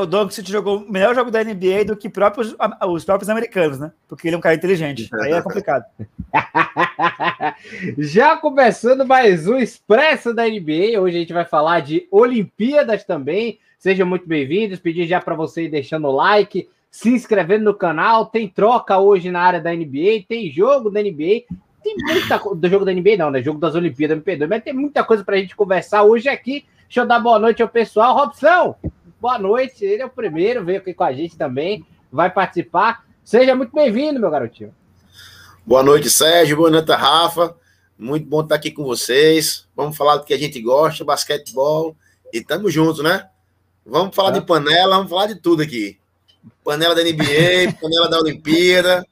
o Doncic jogou o melhor jogo da NBA do que próprios, os próprios americanos, né? Porque ele é um cara inteligente. Aí é complicado. Já começando mais um Expresso da NBA. Hoje a gente vai falar de Olimpíadas também. Sejam muito bem-vindos. Pedir já para você ir deixando o like, se inscrevendo no canal. Tem troca hoje na área da NBA, tem jogo da NBA. Tem muita coisa. Do jogo da NBA, não, né? Jogo das Olimpíadas, me perdoe, mas tem muita coisa para a gente conversar hoje aqui. Deixa eu dar boa noite ao pessoal. Robson, boa noite. Ele é o primeiro, veio aqui com a gente também, vai participar. Seja muito bem-vindo, meu garotinho. Boa noite, Sérgio. Boa noite, Rafa. Muito bom estar aqui com vocês. Vamos falar do que a gente gosta, basquetebol. E tamo juntos, né? Vamos falar de panela, vamos falar de tudo aqui. Panela da NBA, panela da Olimpíada.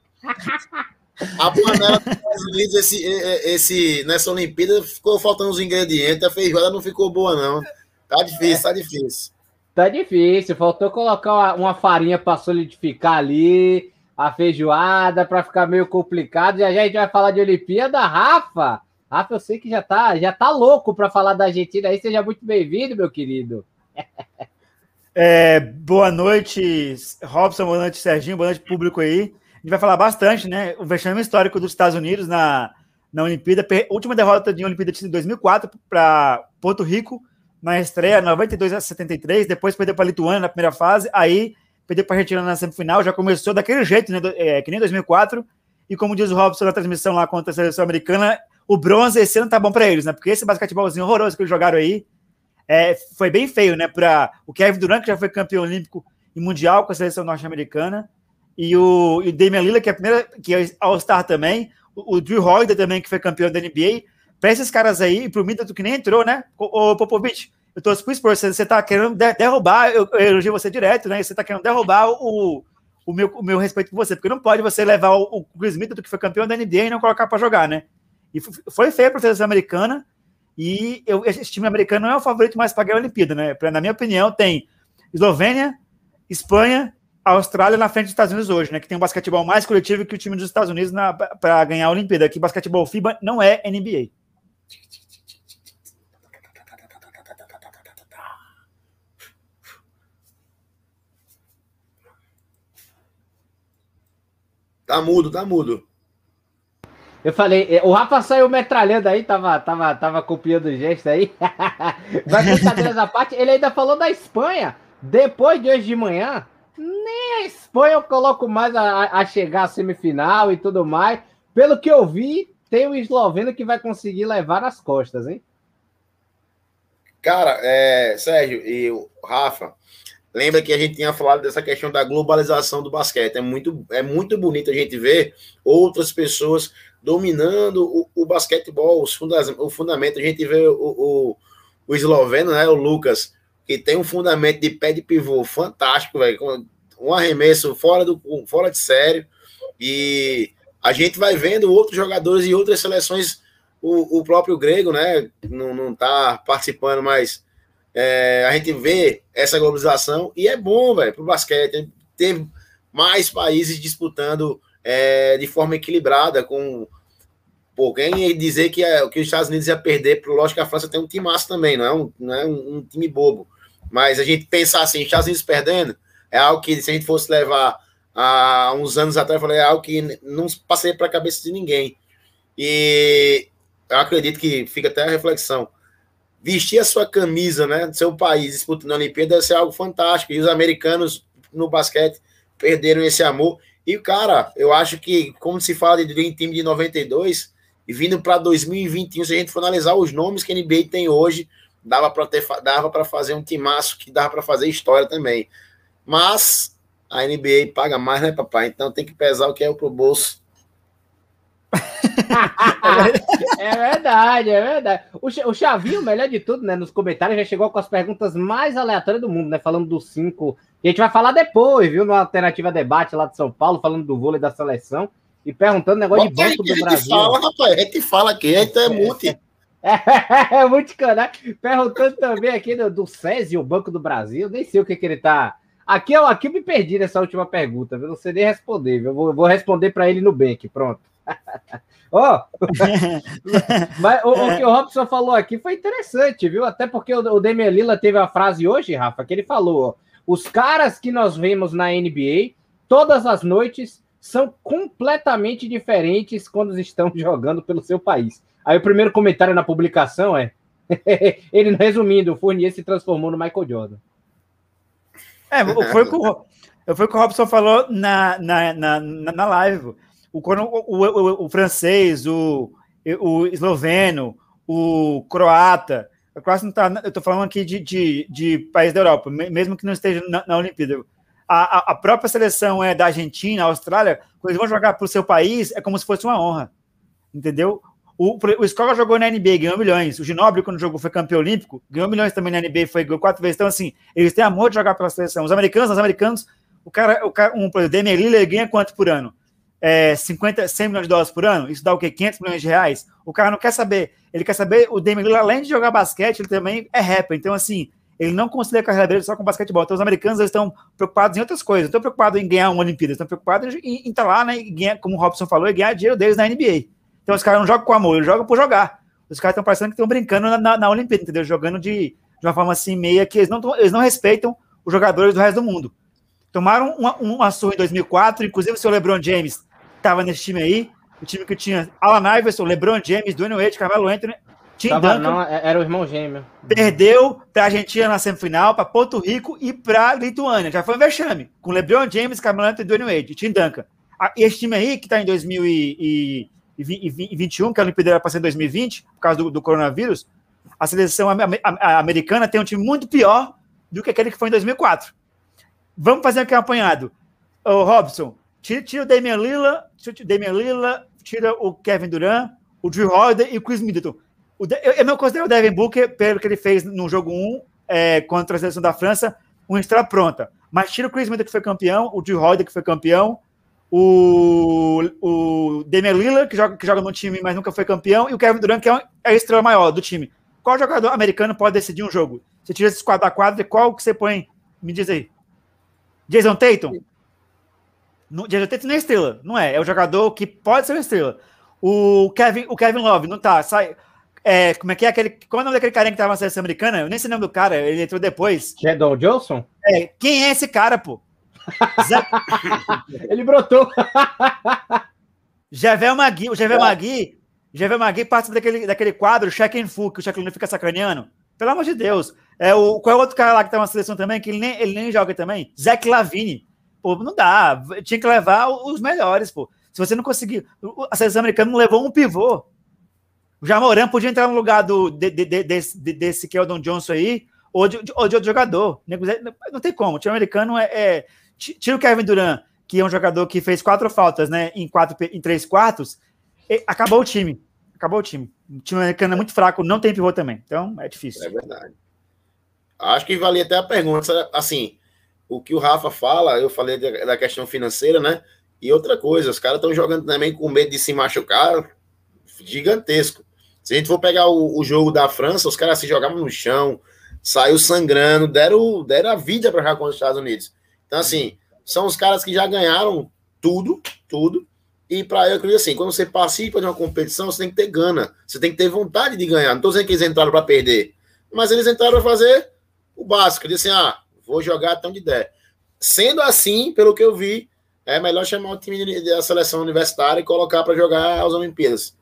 A panela dos Estados Unidos, esse, esse, nessa Olimpíada, ficou faltando os ingredientes. A feijoada não ficou boa, não. Tá difícil, tá difícil. Tá difícil, faltou colocar uma, farinha para solidificar ali, a feijoada para ficar meio complicado. Já já a gente vai falar de Olimpíada, Rafa. Rafa, eu sei que já tá, já tá louco para falar da Argentina aí. Seja muito bem-vindo, meu querido. É, boa noite, Robson, boa noite, Serginho, boa noite, público aí. A gente vai falar bastante, né? O vexame histórico dos Estados Unidos na, na Olimpíada. Última derrota de Olimpíada em 2004 para Porto Rico na estreia, 92 a 73, depois perdeu para a Lituânia na primeira fase, aí perdeu para a Argentina na semifinal, já começou daquele jeito, né, é, que nem 2004, e como diz o Robson na transmissão lá contra a seleção americana, o bronze esse ano tá bom para eles, né, porque esse basquetebolzinho horroroso que eles jogaram aí, é, foi bem feio, né, para o Kevin Durant, que já foi campeão olímpico e mundial com a seleção norte-americana, e o, e o Damian Lillard, que é a primeira, que é All-Star também, o, o Drew Holiday também, que foi campeão da NBA, para esses caras aí, pro Middleton que nem entrou, né? Ô, Popovich, eu tô pro Spurs, você tá querendo derrubar, eu, eu elogio você direto, né? Você tá querendo derrubar o, o, meu, o meu respeito por você, porque não pode você levar o, o Chris Middleton, que foi campeão da NBA, e não colocar para jogar, né? E foi feio para a seleção americana, e eu, esse time americano não é o favorito mais para ganhar a Olimpíada, né? Pra, na minha opinião, tem Eslovênia, Espanha, Austrália na frente dos Estados Unidos hoje, né? Que tem um basquetebol mais coletivo que o time dos Estados Unidos para ganhar a Olimpíada. Que basquetebol FIBA não é NBA. Tá mudo, tá mudo. Eu falei, é, o Rafa saiu metralhando aí, tava, tava, tava copiando o gesto aí. Vai brincadeiras à parte, ele ainda falou da Espanha. Depois de hoje de manhã, nem a Espanha eu coloco mais a, a chegar à semifinal e tudo mais. Pelo que eu vi, tem o esloveno que vai conseguir levar nas costas, hein? Cara, é, Sérgio e o Rafa, lembra que a gente tinha falado dessa questão da globalização do basquete. É muito, é muito bonito a gente ver outras pessoas dominando o, o basquetebol, os funda o fundamento. A gente vê o, o, o esloveno, né, o Lucas, que tem um fundamento de pé de pivô fantástico, velho, um arremesso fora, do, fora de sério. E a gente vai vendo outros jogadores e outras seleções. O, o próprio Grego, né, não, não tá participando, mas é, a gente vê essa globalização e é bom, velho, para o basquete. Ter mais países disputando é, de forma equilibrada, com Pô, quem dizer que, é, que os Estados Unidos ia perder, pro lógico que a França tem um time massa também, não é um, não é um, um, time bobo. Mas a gente pensar assim, Estados Unidos perdendo, é algo que, se a gente fosse levar há uns anos atrás, falei, é algo que não passei para a cabeça de ninguém. E eu acredito que fica até a reflexão. Vestir a sua camisa, né, do seu país, disputando a Olimpíada, deve ser algo fantástico. E os americanos no basquete perderam esse amor. E, cara, eu acho que, como se fala de Dream Team de 92, e vindo para 2021, se a gente for analisar os nomes que a NBA tem hoje, dava para fazer um timaço que dava para fazer história também. Mas a NBA paga mais, né, papai? Então tem que pesar o que é o pro bolso. é verdade, é verdade. O, Chavinho, melhor de tudo, né? Nos comentários já chegou com as perguntas mais aleatórias do mundo, né? Falando dos cinco. E a gente vai falar depois, viu? No Alternativa Debate lá de São Paulo, falando do vôlei da seleção e perguntando negócio Bota de banco do Brasil. Fala, rapaz, a gente fala aqui, a gente é multi. É, é multicanal. Perguntando também aqui do, do SESI, o Banco do Brasil, nem sei o que, que ele tá. Aqui eu, aqui eu me perdi nessa última pergunta, viu? Não sei nem responder? Eu vou, vou responder para ele no Bank, pronto. Ó, oh, mas o, o, que o Robson falou aqui foi interessante, viu? Até porque o, o Demian Lila teve a frase hoje, Rafa, que ele falou: Os caras que nós vemos na NBA, todas as noites, são completamente diferentes quando estão jogando pelo seu país. Aí o primeiro comentário na publicação é: ele, resumindo, o Fournier se transformou no Michael Jordan. É, foi o que o, foi o, que o Robson falou na, na, na, na live. O, o, o, o francês, o, o esloveno, o croata. O croata não tá. Eu estou falando aqui de, de, de país da Europa, mesmo que não esteja na, na Olimpíada. A, a, própria seleção é da Argentina, Austrália, quando eles vão jogar para o seu país, é como se fosse uma honra. Entendeu? O, o Escola jogou na NBA, ganhou milhões. O Ginobili, quando jogou, foi campeão olímpico, ganhou milhões também na NBA, foi ganhou quatro vezes. Então, assim, eles têm amor de jogar pela seleção. Os americanos, os americanos, o cara, o cara um, por exemplo, Lillard ganha quanto por ano? É, 50, 100 milhões de dólares por ano? Isso dá o quê? 500 milhões de reais? O cara não quer saber. Ele quer saber, o Damian Lillard, além de jogar basquete, ele também é rapper. Então, assim, ele não concilia a carreira dele só com basquetebol. Então, os americanos eles estão preocupados em outras coisas. Estão preocupados em ganhar uma Olimpíada, estão preocupados em, em estar lá, né, ganhar, como o Robson falou, e ganhar dinheiro deles na NBA. Então os caras não jogam com amor, eles jogam por jogar. Os caras estão parecendo que estão brincando na, na, na, Olimpíada, entendeu? Jogando de, de uma forma assim, meia que eles não, eles não respeitam os jogadores do resto do mundo. Tomaram uma, uma surra em 2004, inclusive o seu LeBron James estava nesse time aí, o time que tinha Alan Iverson, LeBron James, Dwayne Wade, Carmelo Anthony, Tim Tava, Duncan. Não, é, era o irmão gêmeo. Perdeu para a Argentina na semifinal, para Porto Rico e para Lituânia. Já foi um vexame, com LeBron James, Carmelo Anthony e Dwayne Wade, Tim Duncan. E esse time aí, que está em 2000 e, e 21, que a Olimpíada era para ser em 2020, por causa do, do coronavírus, a seleção americana tem um time muito pior do que aquele que foi em 2004. Vamos fazer aqui um apanhado. Ô, Robson, tira, tira o Damian Lillard, tira tira o Kevin Durant, o Drew Holiday e o Chris Middleton. O eu, eu, não considero o Devin Booker, pelo que ele fez no jogo 1 é, contra a seleção da França, uma estrela pronta. Mas tira o Chris Middleton, que foi campeão, o Drew Holiday, que foi campeão, o, o Damian Lillard, que joga, que joga no time, mas nunca foi campeão, e o Kevin Durant, que é, é a estrela maior do time. Qual jogador americano pode decidir um jogo? Você tira esses quadro a quadro, qual que você põe? Me diz aí. Jason Tatum? No, Jason Tatum não é estrela, não é. É o jogador que pode ser uma estrela. O Kevin, o Kevin Love, não tá. Sai, é, como é que é aquele. Qual é o nome daquele carinha que tava na seleção americana? Eu nem sei o nome do cara, ele entrou depois. Shadow Johnson? É, quem é esse cara, pô? Ele brotou. Javel Magui, o Javel é. Magui, Javel Magui participa daquele, daquele quadro Check and Full, que o Shaquille fica sacaneando. Pelo amor de Deus. É o, qual é o outro cara lá que tá na seleção também, que ele nem, ele nem joga também? Zach Lavine. Pô, não dá. Tinha que levar os melhores, pô. Se você não conseguir. A seleção americana não levou um pivô. O Jamoran podia entrar no lugar do, de, de, de, desse, desse Keldon Johnson aí, ou de, ou de outro jogador. Não tem como. O time americano é, é Tira o Kevin Durant, que é um jogador que fez quatro faltas, né? Em, quatro, em três quartos, acabou o time. Acabou o time. O time americano é muito fraco, não tem pivô também. Então é difícil. É verdade. Acho que valia até a pergunta. Assim, o que o Rafa fala, eu falei da questão financeira, né? E outra coisa, os caras estão jogando também com medo de se machucar, gigantesco. Se a gente for pegar o, o jogo da França, os caras se jogavam no chão, saiu sangrando, deram, deram a vida para jogar contra os Estados Unidos. Então, assim, são os caras que já ganharam tudo, tudo. E para eu acredito assim, quando você participa de uma competição, você tem que ter gana, você tem que ter vontade de ganhar. Não estou dizendo que eles entraram para perder, mas eles entraram para fazer o básico, disse assim, ah, vou jogar até onde der. Sendo assim, pelo que eu vi, é melhor chamar o time da seleção universitária e colocar para jogar as Olimpíadas.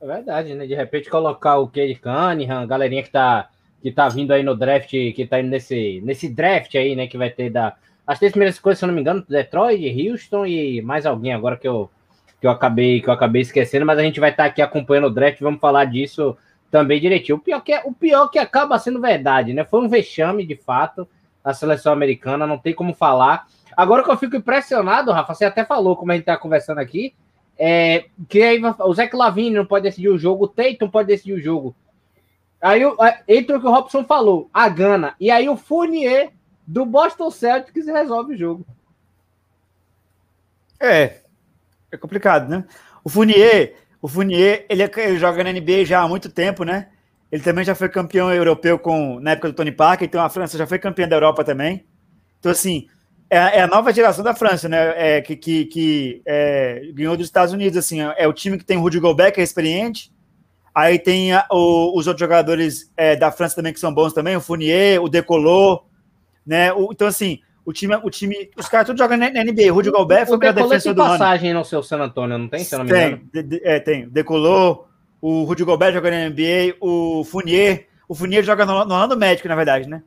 É verdade, né? De repente colocar o Cade Cunningham, galerinha que tá que tá vindo aí no draft, que tá indo nesse, nesse draft aí, né, que vai ter da. As três primeiras coisas, se eu não me engano, Detroit, Houston e mais alguém agora que eu, que eu acabei que eu acabei esquecendo, mas a gente vai estar tá aqui acompanhando o draft, vamos falar disso também direitinho. O pior que é, o pior que acaba sendo verdade, né? Foi um vexame de fato a seleção americana, não tem como falar. Agora que eu fico impressionado, Rafa, você até falou, como a gente tá conversando aqui, é, que aí o Zé Lavine não pode decidir o jogo, o Tatum pode decidir o jogo. Aí entra o que o Robson falou, a Gana. E aí o Fournier do Boston Celtics resolve o jogo. É, é complicado, né? O Fournier, o Fournier, ele, é, ele, joga na NBA já há muito tempo, né? Ele também já foi campeão europeu com, na época do Tony Parker, então a França já foi campeã da Europa também. Então, assim, é, é a nova geração da França, né? É, que que, que é, ganhou dos Estados Unidos, assim. É o time que tem o Rudy Gobert, que é experiente, Aí tem a, o, os outros jogadores é, da França também que são bons também, o Fournier, o Decolô, né? O, então, assim, o time, o time, os caras tudo jogam na NBA. O Rudy Gobert foi o melhor defensor do passagem no seu San Antônio, não tem? Se não me tem, de, de, é, tem. Decolou. O Rudy Gobert joga na NBA. O Fournier. O Fournier joga no, no Orlando Médico, na verdade, né?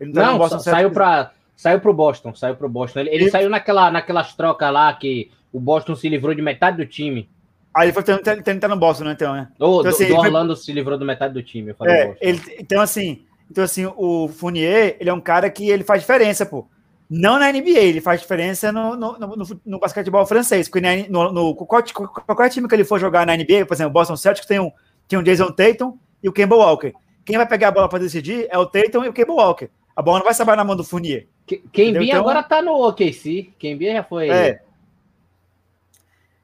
Ele não, não Boston saiu para saiu pro Boston, saiu pro Boston. Ele, ele e... saiu naquela, naquelas trocas lá que o Boston se livrou de metade do time. Aí ele foi tentar no Boston, né, então, né? O, então, assim, do, do Orlando foi... se livrou de metade do time. É, ele, então, assim, então, assim, o Fournier, ele é um cara que ele faz diferença, pô. Não na NBA, ele faz diferença no, no, no, no basquetebol francês. Porque no, no, qualquer, qualquer time que ele for jogar na NBA, por exemplo, o Boston Celtics tem um, tem um Jason Tatum e o Kemba Walker. Quem vai pegar a bola para decidir é o Tatum e o Kemba Walker. A bola não vai saber na mão do Fournier. Kemba então, agora tá no OKC. Kemba já foi... É.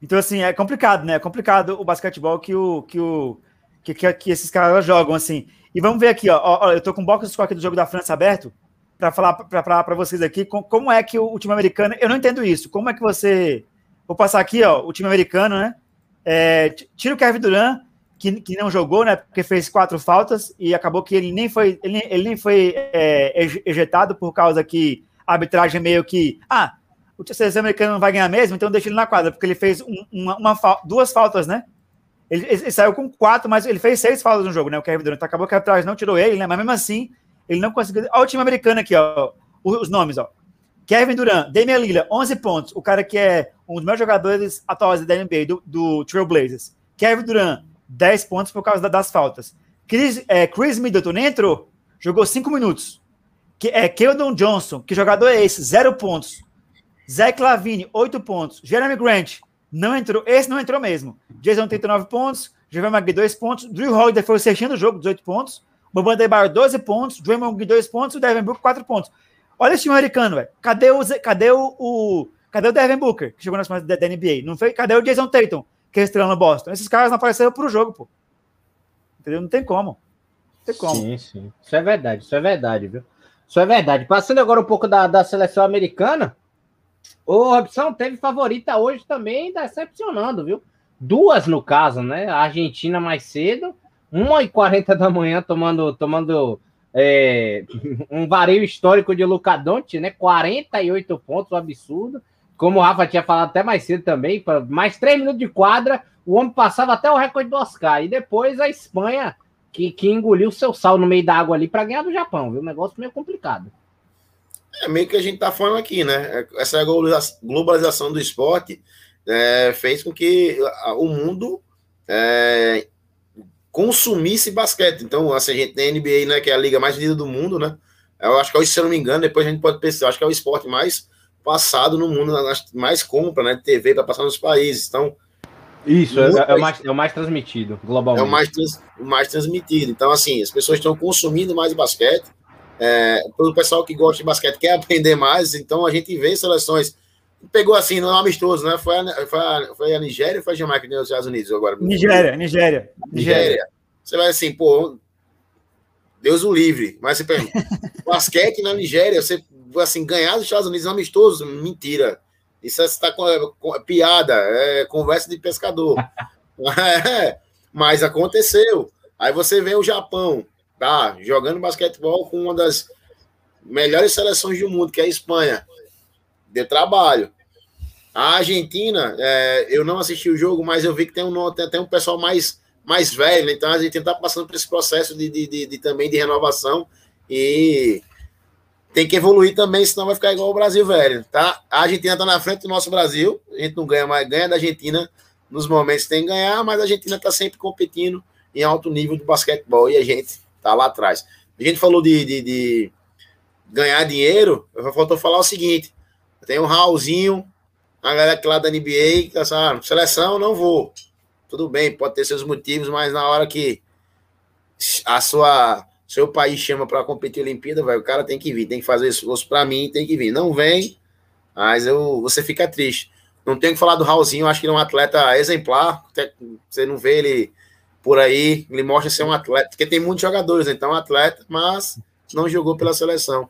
Então, assim, é complicado, né? É complicado o basquetebol que, o, que, o, que, que, que esses caras jogam, assim. E vamos ver aqui, ó. ó eu tô com o box score aqui do jogo da França aberto para falar para vocês aqui com, como é que o, o, time americano. Eu não entendo isso. Como é que você. Vou passar aqui, ó, o time americano, né? É, tira o Kevin Durant, que, que não jogou, né? Porque fez quatro faltas e acabou que ele nem foi, ele, ele nem foi é, ejetado por causa que a arbitragem meio que. Ah, o seleção americano não vai ganhar mesmo, então deixa ele na quadra, porque ele fez um, uma, uma, duas faltas, né? Ele, ele, saiu com quatro, mas ele fez seis faltas no jogo, né? O Kevin Durant. Acabou que a arbitragem não tirou ele, né? Mas mesmo assim, ele não conseguiu. Olha o time americano aqui, ó. Os nomes, ó. Kevin Durant, Damian Lillard, 11 pontos. O cara que é um dos melhores jogadores atuais da NBA, do, do Trail Blazers. Kevin Durant, 10 pontos por causa das faltas. Chris, é, Chris Middleton nem entrou. Jogou 5 minutos. Que, é, Keldon Johnson, que jogador é esse? 0 pontos. Zach Lavine, 8 pontos. Jeremy Grant, não entrou. Esse não entrou mesmo. Jason 39 pontos. Javier McGee, 2 pontos. Drew Holiday foi o sextinho do jogo, 18 pontos. Boban Debaio, 12 pontos. Draymond Green, 2 pontos. O Devin Booker, 4 pontos. Olha esse time americano, velho. Cadê o, cadê o, o, cadê o Devin Booker, que chegou nas finais da, da, NBA? Não foi? Cadê o Jason Tatum, que é estrela no Boston? Esses caras não apareceram pro jogo, pô. Entendeu? Não tem como. Não tem como. Sim, sim. Isso é verdade, isso é verdade, viu? Isso é verdade. Passando agora um pouco da, da seleção americana, o Robson teve favorita hoje também, decepcionando, viu? Duas no caso, né? A Argentina mais cedo 1h40 da manhã tomando, tomando é, um vareio histórico de Luca Doncic, né? 48 pontos, um absurdo. Como o Rafa tinha falado até mais cedo também, mais 3 minutos de quadra, o homem passava até o recorde do Oscar. E depois a Espanha, que, que engoliu seu sal no meio da água ali para ganhar do Japão, viu? Um negócio meio complicado. É meio que a gente tá falando aqui, né? Essa globalização do esporte é, fez com que o mundo é, consumisse basquete. Então, assim, a gente tem a NBA, né, que é a liga mais vendida do mundo, né? Eu acho que, é se eu não me engano, depois a gente pode pensar, acho que é o esporte mais passado no mundo, mais compra, né, de TV para passar nos países. Então, isso, é, é, o mais, é o mais transmitido globalmente. É o mais, trans, mais transmitido. Então, assim, as pessoas estão consumindo mais basquete. É, pelo pessoal que gosta de basquete quer aprender mais, então a gente vê seleções. Pegou assim, não é amistoso, né? Foi a, foi a, foi a Nigéria ou foi a Jamaica nos Estados Unidos agora? Nigéria, Nigéria. Nigéria. Você vai assim, pô, Deus o livre. Mas você pergunta, basquete na Nigéria, você assim, ganhar dos Estados Unidos é amistoso, mentira. Isso está com, com, piada, é conversa de pescador. é, mas aconteceu. Aí você vê o Japão, tá? Jogando basquetebol com uma das melhores seleções do mundo, que é a Espanha. Deu trabalho. A Argentina, é, eu não assisti o jogo, mas eu vi que tem um, tem, tem um pessoal mais mais velho, então a gente está passando por esse processo de, de, de, de, também de renovação e tem que evoluir também, senão vai ficar igual o Brasil velho, tá? A Argentina está na frente do nosso Brasil, a gente não ganha mais, ganha da Argentina nos momentos que tem que ganhar, mas a Argentina está sempre competindo em alto nível do basquetebol e a gente está lá atrás. A gente falou de, de, de ganhar dinheiro, faltou falar o seguinte: tem um Raulzinho, a galera que lá da NBA, que tá, seleção, não vou tudo bem, pode ter seus motivos, mas na hora que a sua seu país chama para competir a Olimpíada, vai, o cara tem que vir, tem que fazer esforço para mim, tem que vir. Não vem, mas eu, você fica triste. Não tenho que falar do Raulzinho, acho que ele é um atleta exemplar. Você não vê ele por aí, ele mostra ser um atleta, porque tem muitos jogadores, então é um atleta, mas não jogou pela seleção.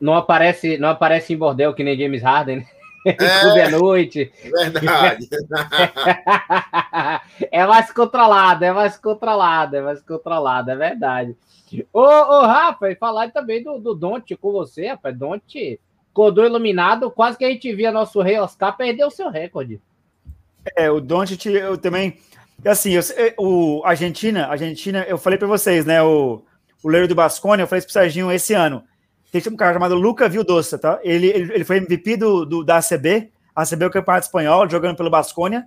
Não aparece, não aparece em bordel que nem James Harden, né? É, clube à noite. Verdade. é mais controlado, é mais controlado, é mais controlado, é verdade. Ô, ô Rafa, e falar também do, do Donte com você, rapaz. Donte, Codô iluminado, quase que a gente via nosso rei Oscar perder o seu recorde. É, o Donte, eu também. Assim, eu, o Argentina, Argentina, eu falei para vocês, né? O, o Leiro do Bascone, eu falei pro Serginho esse ano. Tem um cara chamado Luca Vildoça, tá? Ele, ele, ele foi MVP do, do, da ACB, ACB é o Campeonato Espanhol, jogando pelo Basconia,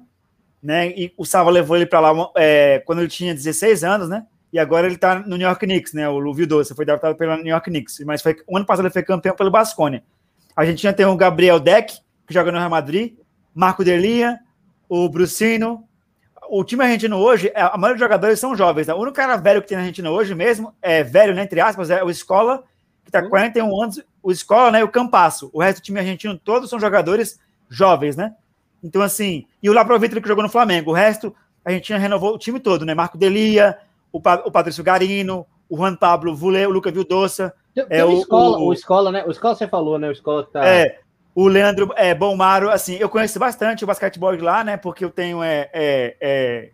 né? E o Sava levou ele para lá é, quando ele tinha 16 anos, né? E agora ele tá no New York Knicks, né? O Vildoça foi draftado pelo New York Knicks, mas foi, o ano passado ele foi campeão pelo Basconia. A já tem o Gabriel Deck, que joga no Real Madrid, Marco Delia, o Brucino, o time argentino hoje, a maioria dos jogadores são jovens. Né? O único cara velho que tem na Argentina hoje mesmo, é velho, né, entre aspas, é o Escola, que está com 41 anos, o Escola né, e o Campasso. O resto do time argentino todos são jogadores jovens, né? Então, assim, e o Laprovitro que jogou no Flamengo. O resto, a Argentina renovou o time todo, né? Marco Delia, o, pa o Patrício Garino, o Juan Pablo Vule, o Luca Vildoça. é, o, escola, o, o, Escola, né? O Escola você falou, né? O Escola que tá. É, o Leandro é, Bomaro, assim, eu conheço bastante o basquetebol de lá, né? Porque eu tenho é, é, é,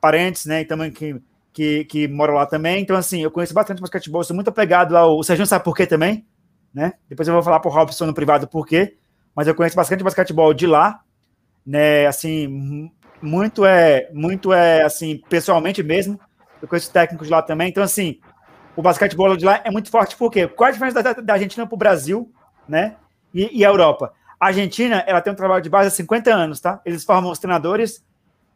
parentes, né? Também que, que, que moram lá também. Então, assim, eu conheço bastante basquetebol, sou muito apegado ao. O Sérgio sabe por quê também, né? Depois eu vou falar pro Robson no privado por quê. Mas eu conheço bastante basquetebol de lá, né? Assim, muito é, muito é, assim, pessoalmente mesmo. Eu conheço técnicos de lá também. Então, assim, o basquetebol de lá é muito forte, por quê? Qual a diferença da, da Argentina para o Brasil, né? E, e a Europa. A Argentina, ela tem um trabalho de base há 50 anos, tá? Eles formam os treinadores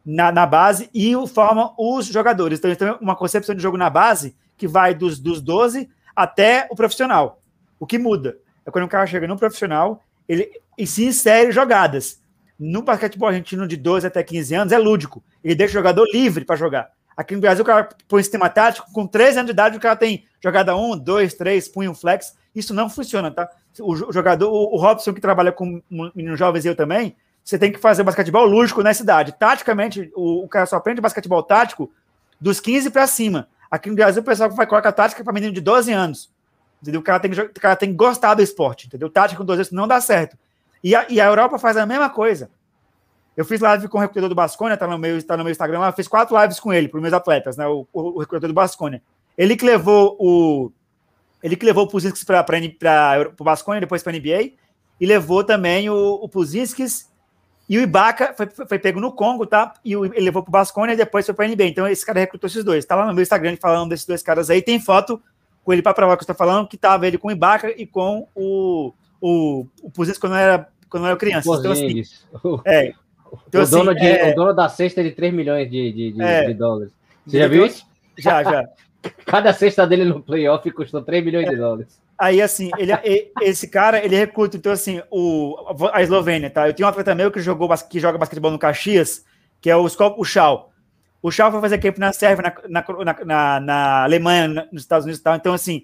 na, na base e formam os jogadores. Então, eles têm uma concepção de jogo na base que vai dos, dos 12 até o profissional. O que muda é quando o cara chega no profissional ele, e se insere jogadas. No basquetebol argentino de 12 até 15 anos é lúdico. Ele deixa o jogador livre para jogar. Aqui no Brasil, o cara põe sistema tático, com 13 anos de idade, o cara tem jogada 1, 2, 3, punho flex. Isso não funciona, tá? O jogador, o Robson, que trabalha com meninos jovens e eu também, você tem que fazer basquetebol lúdico nessa idade. Taticamente, o, o cara só aprende basquetebol tático dos 15 para cima. Aqui no Brasil, o pessoal vai colocar tática para menino de 12 anos. Entendeu? O cara tem que, o cara tem que gostar do esporte, entendeu? Tática com 12 anos não dá certo. E a, e a Europa faz a mesma coisa. Eu fiz live com o recrutador do Basconia, tá no meu, tá no meu Instagram lá, fiz quatro lives com ele, para os meus atletas, né? O, o, o recrutador do Basconia. Ele que levou o, ele que levou o Puzinskis para o Basconia, depois para a NBA, e levou também o, o Puzinskis e o Ibaka foi, foi pego no Congo, tá? E o, ele levou para o Basconia e depois foi para a NBA. Então esse cara recrutou esses dois. Tá lá no meu Instagram falando desses dois caras aí. Tem foto com ele para provar que eu estou falando, que tava ele com o Ibaka e com o, o, o Puzinskis quando era, quando era criança. Então, assim, é, então, o, assim, dono de, é, o dono da cesta de 3 milhões de, de, de, é, de dólares. Você já viu isso? Já, já. Cada cesta dele no playoff custou 3 milhões de dólares. Aí, assim, ele, esse cara, ele recruta, então, assim, o, a Eslovênia, tá? Eu tenho um atleta meu que, jogou, que joga basquetebol no Caxias, que é o, Schau. O Schau foi fazer camp na Sérvia, na, na, na, na Alemanha, nos Estados Unidos e tal. Então, assim,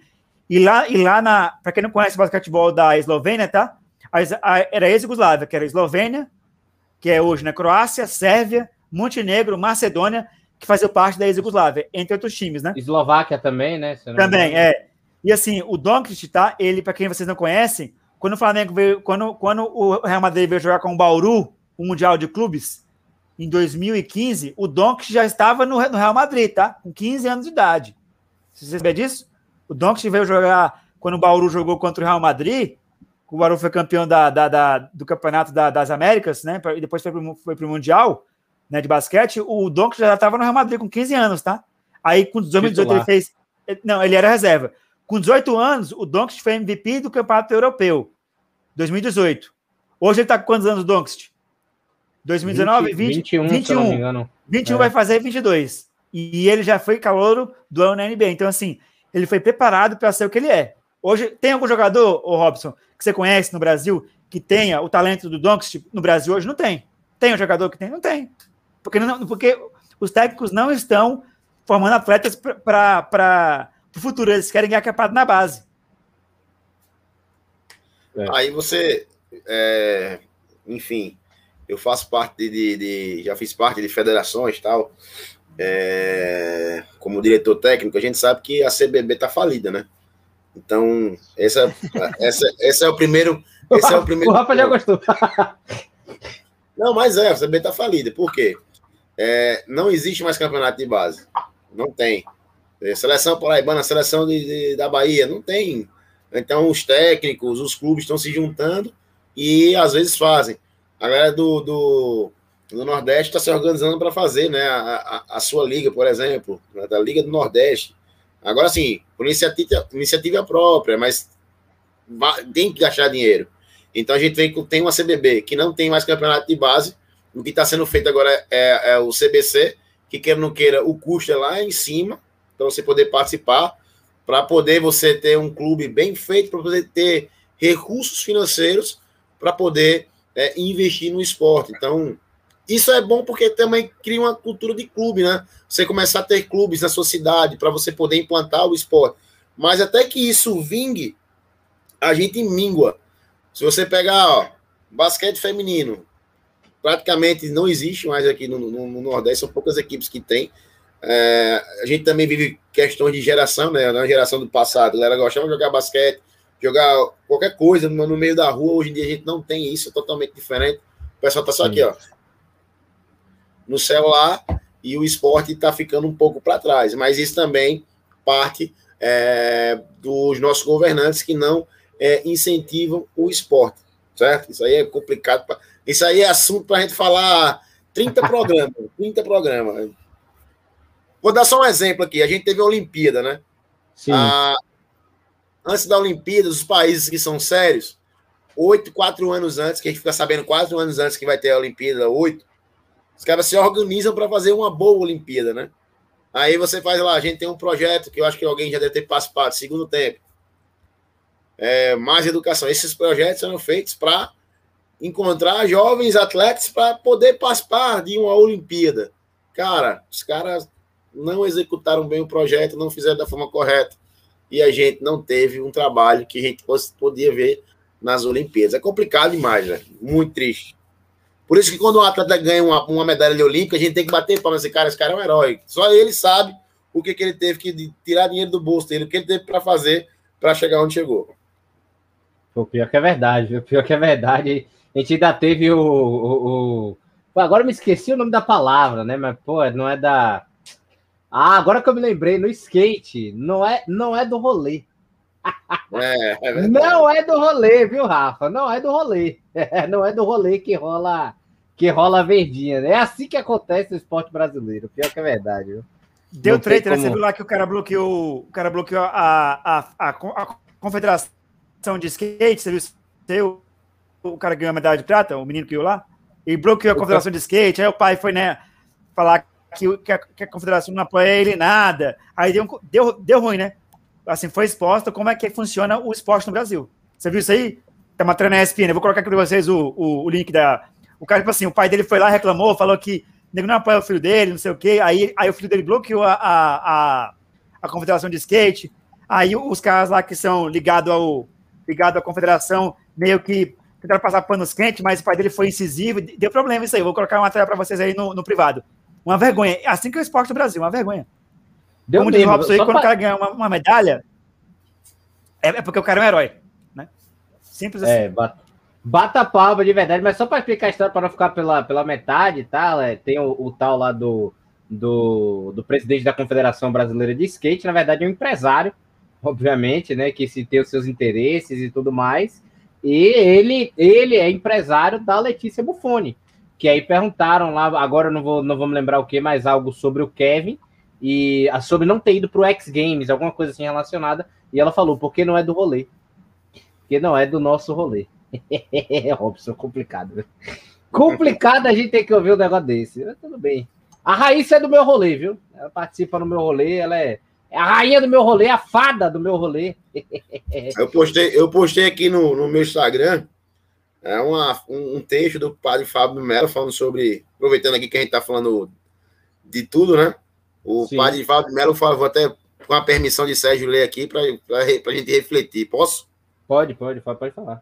e lá, e lá na. Para quem não conhece o basquetebol da Eslovênia, tá? A, a, era ex-Yugoslávia, que era a Eslovênia, que é hoje na Croácia, Sérvia, Montenegro, Macedônia que fazia parte da ex-Yugoslávia, entre outros times, né? Eslováquia também, né? Também, é. E assim, o Doncic, tá? Ele, para quem vocês não conhecem, quando o Flamengo veio, quando, quando o Real Madrid veio jogar com o Bauru, o Mundial de Clubes, em 2015, o Doncic já estava no, no, Real Madrid, tá? Com 15 anos de idade. Vocês sabem disso? O Doncic veio jogar quando o Bauru jogou contra o Real Madrid, o Bauru foi campeão da, da, da do Campeonato da, das Américas, né? E depois foi para o Mundial né, de basquete, o Doncic já estava no Real Madrid com 15 anos, tá? Aí com 2018 ele fez. Não, ele era reserva. Com 18 anos, o Doncic foi MVP do Campeonato Europeu. 2018. Hoje ele está com quantos anos, o Doncic? 2019, 20, 21. 21, 21 é. vai fazer 22. E ele já foi calouro do ano na NBA. Então, assim, ele foi preparado para ser o que ele é. Hoje, tem algum jogador, o Robson, que você conhece no Brasil, que tenha o talento do Doncic no Brasil hoje? Não tem. Tem um jogador que tem? Não tem. Porque, não, porque os técnicos não estão formando atletas para o futuro, eles querem ganhar capado na base. É. Aí você, é, enfim, eu faço parte de, de, já fiz parte de federações tal, é, como diretor técnico, a gente sabe que a CBB tá falida, né? Então, essa, essa, esse é o primeiro. Esse é o primeiro. O Rafa já gostou. Não, mas é, a CBB está falida. Por quê? É, não existe mais campeonato de base. Não tem. É, seleção paraibana, seleção de, de, da Bahia, não tem. Então, os técnicos, os clubes estão se juntando e às vezes fazem. A galera do, do, do Nordeste está se organizando para fazer né, a, a, a, sua liga, por exemplo, né, da Liga do Nordeste. Agora, sim, por iniciativa, iniciativa própria, mas tem que gastar dinheiro. Então, a gente vem, tem uma CBB que não tem mais campeonato de base. O que está sendo feito agora é, é o CBC, que queira ou não queira, o custo é lá em cima, para você poder participar, para poder você ter um clube bem feito, para poder ter recursos financeiros para poder é, investir no esporte. Então, isso é bom porque também cria uma cultura de clube, né? Você começar a ter clubes na sua cidade para você poder implantar o esporte. Mas até que isso vingue, a gente mingua. Se você pegar, ó, basquete feminino, praticamente não existe mais aqui no, no, no Nordeste, são poucas equipes que tem. É, a gente também vive questões de geração, né? Na geração do passado, a galera gostava de jogar basquete, jogar qualquer coisa no, no, meio da rua. Hoje em dia a gente não tem isso, é totalmente diferente. O pessoal tá só aqui, ó, no celular e o esporte está ficando um pouco para trás. Mas isso também parte é, dos nossos governantes que não é, incentivam o esporte, certo? Isso aí é complicado. Pra... Isso aí é assunto para a gente falar 30 programas, 30 programas. Vou dar só um exemplo aqui. A gente teve a Olimpíada, né? Sim. Ah, antes da Olimpíada, os países que são sérios, oito, quatro anos antes, que a gente fica sabendo quatro anos antes que vai ter a Olimpíada, oito, os caras se organizam para fazer uma boa Olimpíada, né? Aí você faz lá, a gente tem um projeto que eu acho que alguém já deve ter participado, segundo tempo. É, mais educação. Esses projetos são feitos para encontrar jovens atletas para poder participar de uma Olimpíada. Cara, os caras não executaram bem o projeto, não fizeram da forma correta. E a gente não teve um trabalho que a gente podia ver nas Olimpíadas. É complicado demais, velho. Muito triste. Por isso que quando um atleta ganha uma, uma medalha olímpica, a gente tem que bater palma esse cara, esse cara é um herói. Só ele sabe o que, que ele teve que tirar dinheiro do bolso dele, o que ele teve para fazer para chegar onde chegou. O pior que é verdade, o pior que é verdade. A gente ainda teve o, o, o... Agora eu me esqueci o nome da palavra, né? Mas, pô, não é da ah, agora que eu me lembrei, no skate, não é, não é do rolê. É, é não é do rolê, viu, Rafa? Não é do rolê. É, não é do rolê que rola que rola a verdinha. Né? É assim que acontece no esporte brasileiro. Pior que é verdade, viu? Deu treta, né? Você viu lá que o cara bloqueou, o cara bloqueou a, a, a, a confederação de skate, você viu? O cara ganhou a medalha de prata, o menino que ia lá, e bloqueou a confederação de skate, aí o pai foi, né, falar que, que, a, que a confederação não apoia ele nada. Aí deu, deu, deu ruim, né? Assim, foi exposto como é que funciona o esporte no Brasil. Você viu isso aí? Tá matando na ESPN. Eu vou colocar aqui para vocês o, o, o, link da. O cara, tipo assim, o pai dele foi lá, reclamou, falou que nego não apoia o filho dele, não sei o quê. Aí, aí o filho dele bloqueou a, a, a, a confederação de skate. Aí os caras lá que são ligados ao ligado à confederação meio que tentaram passar panos quentes, mas o pai dele foi incisivo, deu problema isso aí. Vou colocar uma tela para vocês aí no, no privado. Uma vergonha. Assim que é o esporte do Brasil, uma vergonha. Deu Como diz Robson aí, quando pra... o cara ganha uma, uma medalha, é, é, porque o cara é um herói. Né? Simples assim. É, bata, bata palma de verdade, mas só para explicar a história, para não ficar pela, pela metade, tá? É, tem o, o, tal lá do, do, do presidente da Confederação Brasileira de Skate, na verdade é um empresário, obviamente, né? Que se tem os seus interesses e tudo mais. E ele, ele é empresário da Letícia Buffoni, que aí perguntaram lá, agora não vou, não me lembrar o que, mas algo sobre o Kevin e sobre não ter ido para o X Games, alguma coisa assim relacionada, e ela falou, porque não é do rolê. Porque não é do nosso rolê. Robson, complicado. Né? Complicado a gente ter que ouvir um negócio desse. Mas tudo bem. A Raíssa é do meu rolê, viu? Ela participa no meu rolê, ela é a rainha do meu rolê, a fada do meu rolê. eu postei, eu postei aqui no, no meu Instagram é uma, um, um texto do padre Fábio Melo falando sobre, aproveitando aqui que a gente está falando de tudo, né? O Sim. padre Fábio Melo falou, vou até com a permissão de Sérgio ler aqui para a gente refletir. Posso? Pode, pode, pode falar.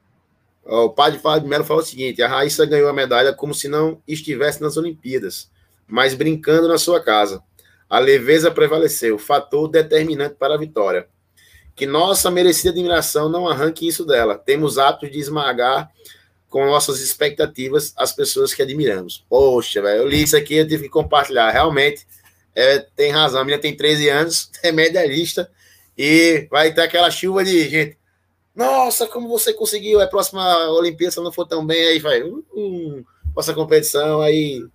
O padre Fábio Melo falou o seguinte: a Raíssa ganhou a medalha como se não estivesse nas Olimpíadas, mas brincando na sua casa. A leveza prevaleceu, fator determinante para a vitória. que nossa merecida admiração não arranque isso dela. Temos hábitos de esmagar com nossas expectativas as pessoas que admiramos. Poxa, velho, eu li isso aqui, eu tive que compartilhar. Realmente, é, tem razão. A menina tem 13 anos, é medalhista, e vai ter aquela chuva de gente. Nossa, como você conseguiu? É próxima Olimpíada, se não for tão bem, aí vai. Hum, hum, nossa competição, aí.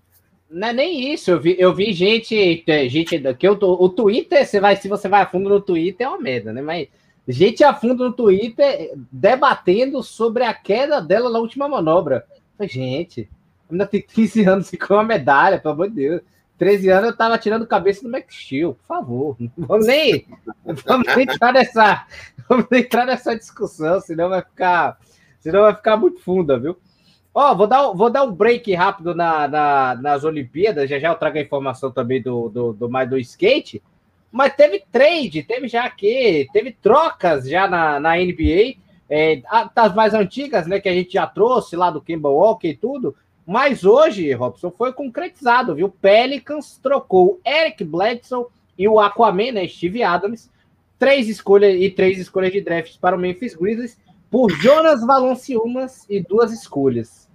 Não é nem isso, eu vi, eu vi gente, gente que eu, o Twitter, você vai, se você vai a fundo no Twitter, é uma merda, né? Mas gente a fundo no Twitter debatendo sobre a queda dela na última manobra. Gente, ainda tem 15 anos e com uma medalha, pelo amor de Deus. 13 anos eu tava tirando cabeça do Max Steel, por favor. Vamos nem, vamos entrar nessa, vamos entrar nessa discussão, senão vai ficar, senão vai ficar muito funda, viu? Ó, vou dar, vou dar um break rápido na, na, nas Olimpíadas, já já eu trago a informação também do, do, do mais do skate. Mas teve trade, teve já que teve trocas já na, na NBA, é, das mais antigas, né? Que a gente já trouxe lá do Kemba Walker e tudo. Mas hoje, Robson, foi concretizado, viu? Pelicans trocou Eric Bledsoe e o Aquaman, né? Steve Adams, três escolhas e três escolhas de draft para o Memphis Grizzlies por Jonas Valanciunas e duas escolhas.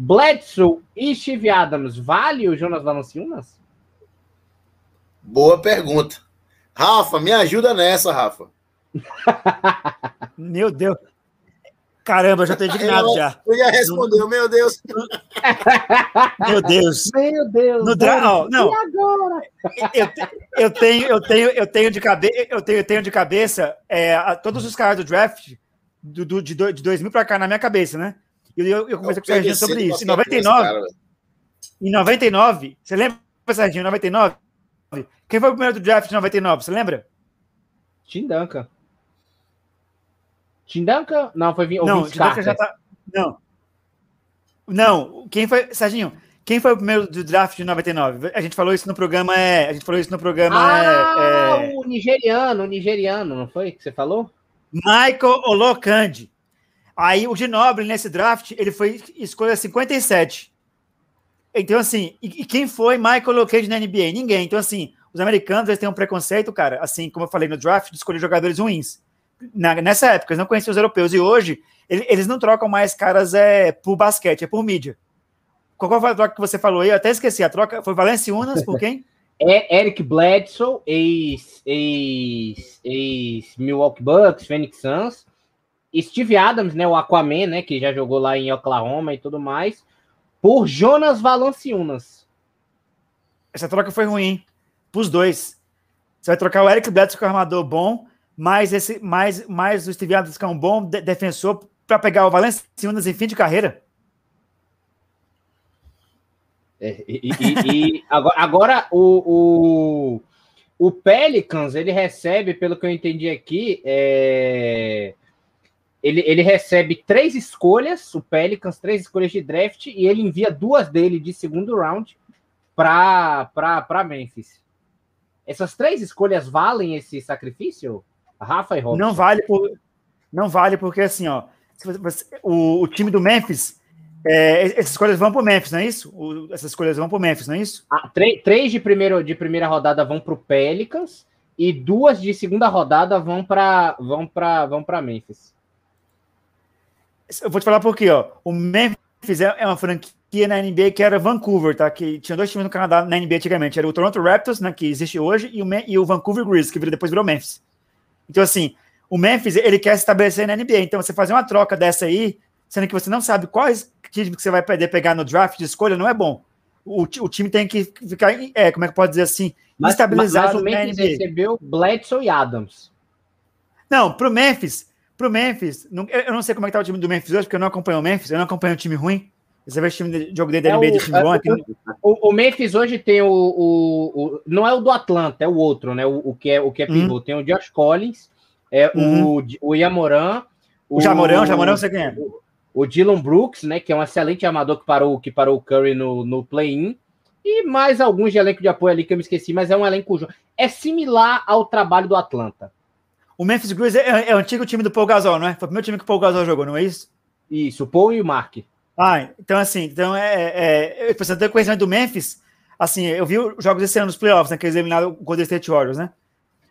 Bledsoe e Steve Adams, vale o Jonas Valanciunas? Boa pergunta. Rafa, me ajuda nessa, Rafa. meu Deus. Caramba, já tô indignado eu, já. Eu já respondeu, meu Deus. Meu Deus. Meu Deus. No dra... não, não. E agora? Eu, eu, tenho, eu tenho, eu tenho de cabeça, eu tenho, eu tenho de cabeça é, todos os caras do draft do, do, de, do, de 2000 para cá na minha cabeça, né? E eu, eu comecei com o Serginho sobre isso. Em 99, cara, em 99, você lembra, Serginho, em 99? Quem foi o primeiro do draft de 99? Você lembra? Tim Duncan. Tim Duncan? Não, foi o Não, Tim Duncan já tá. Não. Não, quem foi. Serginho, quem foi o primeiro do draft de 99? A gente falou isso no programa. É, a gente falou isso no programa. Ah, é, é... o nigeriano, o nigeriano, não foi que você falou? Michael Olokandi. Aí o Ginoble, nesse draft, ele foi escolha 57. Então, assim, e, quem foi Michael Olokandi na NBA? Ninguém. Então, assim, os americanos eles têm um preconceito, cara, assim como eu falei no draft, de escolher jogadores ruins. Na, nessa época, eles não conheciam os europeus. E hoje, ele, eles não trocam mais caras é, por basquete, é por mídia. Qual foi a troca que você falou aí? Eu até esqueci. A troca foi Valenciunas por quem? É Eric Bledsoe, ex, ex, ex Milwaukee Bucks, Phoenix Suns. Steve Adams, né, o Aquaman, né, que já jogou lá em Oklahoma e tudo mais, por Jonas Valanciunas. Essa troca foi ruim para os dois. Você vai trocar o Eric Bledsoe, que é um armador bom, mais, esse, mais, mais o Steve Adams, que é um bom de defensor, para pegar o Valenciunas em fim de carreira. É, e, e, e agora, agora, o, o, o, Pelicans ele recebe, pelo que eu entendi aqui, é, ele, ele recebe três escolhas, o Pelicans, três escolhas de draft, e ele envia duas dele de segundo round para Memphis. Essas três escolhas valem esse sacrifício? Rafa e Robson? Não vale, por, não vale porque assim, ó, o, o time do Memphis, é, essas escolhas vão para o Memphis, não é isso? O, essas escolhas vão para o Memphis, não é isso? Ah, três de, primeiro, de primeira rodada vão para o Pelicans e duas de segunda rodada vão para vão para vão para Memphis. Eu vou te falar por quê, ó. O Memphis é, é uma franquia na NBA que era Vancouver, tá? Que tinha dois times no Canadá na NBA antigamente. Era o Toronto Raptors, né, que existe hoje, e o, e o Vancouver Grizzlies, que depois virou Memphis. Então, assim, o Memphis, ele quer se estabelecer na NBA. Então, você fazer uma troca dessa aí, sendo que você não sabe quais times que você vai poder pegar no draft de escolha, não é bom. O, o time tem que ficar, é, como é que pode dizer assim, mas, estabilizado mas, mas o Memphis recebeu Bledsoe e Adams. Não, pro Memphis, pro Memphis, não, eu não sei como é que tá o time do Memphis hoje, porque eu não acompanho o Memphis, eu não acompanho o time ruim. Você vê o time de jogo dele da é NBA de time bom aqui. O, o, Memphis hoje tem o, o, o, Não é o do Atlanta, é o outro, né? O, o que é o que é pivô. Uhum. Tem o Josh Collins, é uhum. o, o Yamoran. O, Jamoran, o você quem é? O, o Dylan Brooks, né? Que é um excelente armador que parou, que parou o Curry no, no play-in. E mais alguns de elenco de apoio ali que eu me esqueci, mas é um elenco. É similar ao trabalho do Atlanta. O Memphis Grizzlies é, é, o antigo time do Paul Gasol, não é? Foi o primeiro time que o Paul Gasol jogou, não é isso? Isso, o Paul e o Mark. Ah, então assim, então é, é, eu tenho conhecimento do Memphis, assim, eu vi os jogos desse ano nos playoffs, né, que eles eliminaram o Golden State Warriors, né?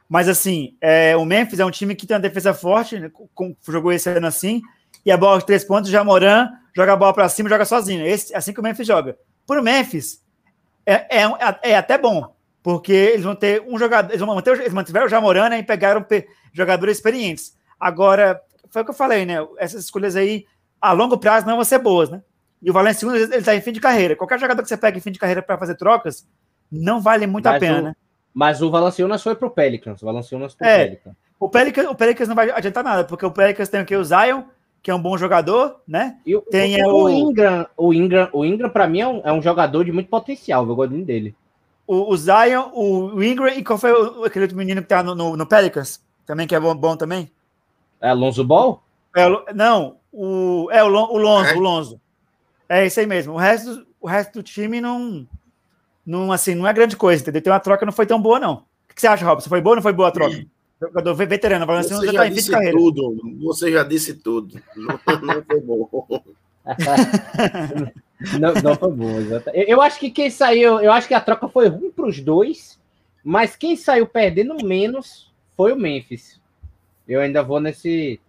Mas assim, é, o Memphis é um time que tem uma defesa forte, né, com, jogou esse ano assim, e a bola de três pontos, já Moran joga a bola para cima e joga sozinho. Esse, assim que o Memphis joga. Por Memphis, é, é, é, até bom, porque eles vão ter um jogador, eles vão manter, eles mantiveram o Jamoran né, e pegaram jogadores experientes. Agora, foi o que eu falei, né? Essas escolhas aí, a longo prazo, não vão ser boas, né? E o Valenciunas, ele está em fim de carreira. Qualquer jogador que você pega em fim de carreira para fazer trocas, não vale muito mas a pena, o, né? Mas o Valanciunas foi pro Pelicans. O Valanciunas pro é, Pelicans. O Pelicans, o Pelicans não vai adiantar nada, porque o Pelicans tem o que? O Zion, que é um bom jogador, né? E tem o, o Ingram, o Ingram, o Ingram para mim é um, é um, jogador de muito potencial, eu gosto dele. O, o Zion, o, Ingram e qual foi o, aquele outro menino que tá no, no, no Pelicans? Também que é bom, bom também? É Alonso Ball? É, não, o, é o, o Lonzo, é. o Lonzo. É isso aí mesmo. O resto, o resto do time não, não, assim, não é grande coisa, entendeu? Tem uma troca não foi tão boa, não. O que você acha, Robson? Foi boa ou não foi boa a troca? Sim. Jogador veterano, você já, já tá disse tudo. Você já disse tudo. Não, não foi bom. não, não foi bom, exatamente. Eu acho que quem saiu, eu acho que a troca foi ruim para os dois, mas quem saiu perdendo menos foi o Memphis. Eu ainda vou nesse,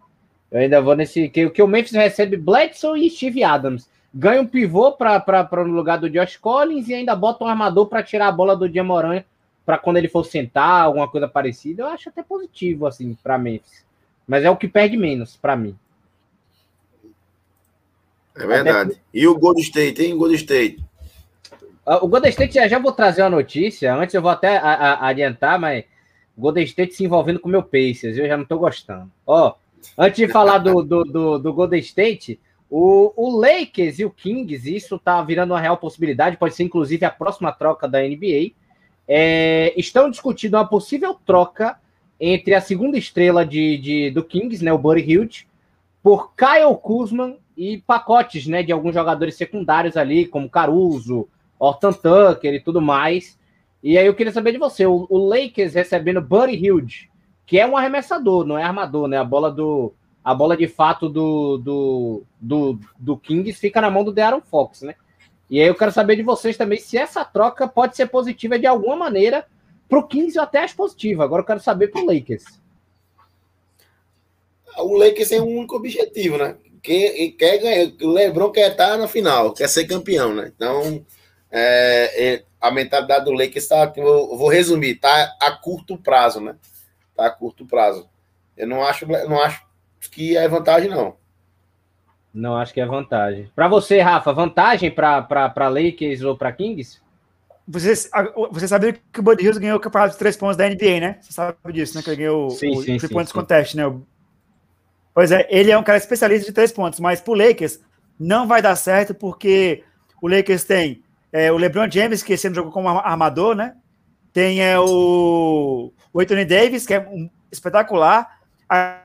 eu ainda vou nesse que, que o Memphis recebe Bledsoe e Steve Adams. Ganha um pivô para no lugar do Josh Collins e ainda bota um armador para tirar a bola do Diamoran para quando ele for sentar, alguma coisa parecida. Eu acho até positivo assim para Memphis. Mas é o que perde menos para mim. É verdade. Até... E o Golden State, hein? Golden State. Ah, o Golden State já, já vou trazer uma notícia. Antes eu vou até a, a, adiantar, mas Golden State se envolvendo com o meu Pacers. Eu já não estou gostando. Ó, antes de falar do, do, do, do Golden State, o, o, Lakers e o Kings, isso tá virando uma real possibilidade, pode ser inclusive a próxima troca da NBA. É, estão discutindo uma possível troca entre a segunda estrela de, de do Kings, né, o Buddy Hield, por Kyle Kuzma e pacotes né, de alguns jogadores secundários ali, como Caruso, Orton Tucker e tudo mais. E aí eu queria saber de você, o, o Lakers recebendo Buddy Hield, que é um arremessador, não é armador, né? A bola do, a bola de fato do, do, do, do Kings fica na mão do De'Aaron Fox, né? E aí eu quero saber de vocês também se essa troca pode ser positiva de alguma maneira para o Kings ou até as positiva. Agora eu quero saber para o Lakers. O Lakers tem um único objetivo, né? Que, quer ganhar. O LeBron quer estar na final, quer ser campeão, né? Então, é, é, a mentalidade do Lakers está. Eu vou resumir, tá a curto prazo, né? Tá a curto prazo. Eu não acho, não acho que é vantagem, não. Não acho que é vantagem. Para você, Rafa, vantagem para Lakers ou para Kings? Você, você sabia que o Buddy Hills ganhou o campeonato de três pontos da NBA, né? Você sabe disso, né? Que ele ganhou sim, o, sim, o Three Points Contest, né? Pois é, ele é um cara especialista de três pontos, mas pro Lakers não vai dar certo porque o Lakers tem é, o LeBron James, que esse ano jogou como armador, né? Tem é, o, o Anthony Davis, que é um espetacular.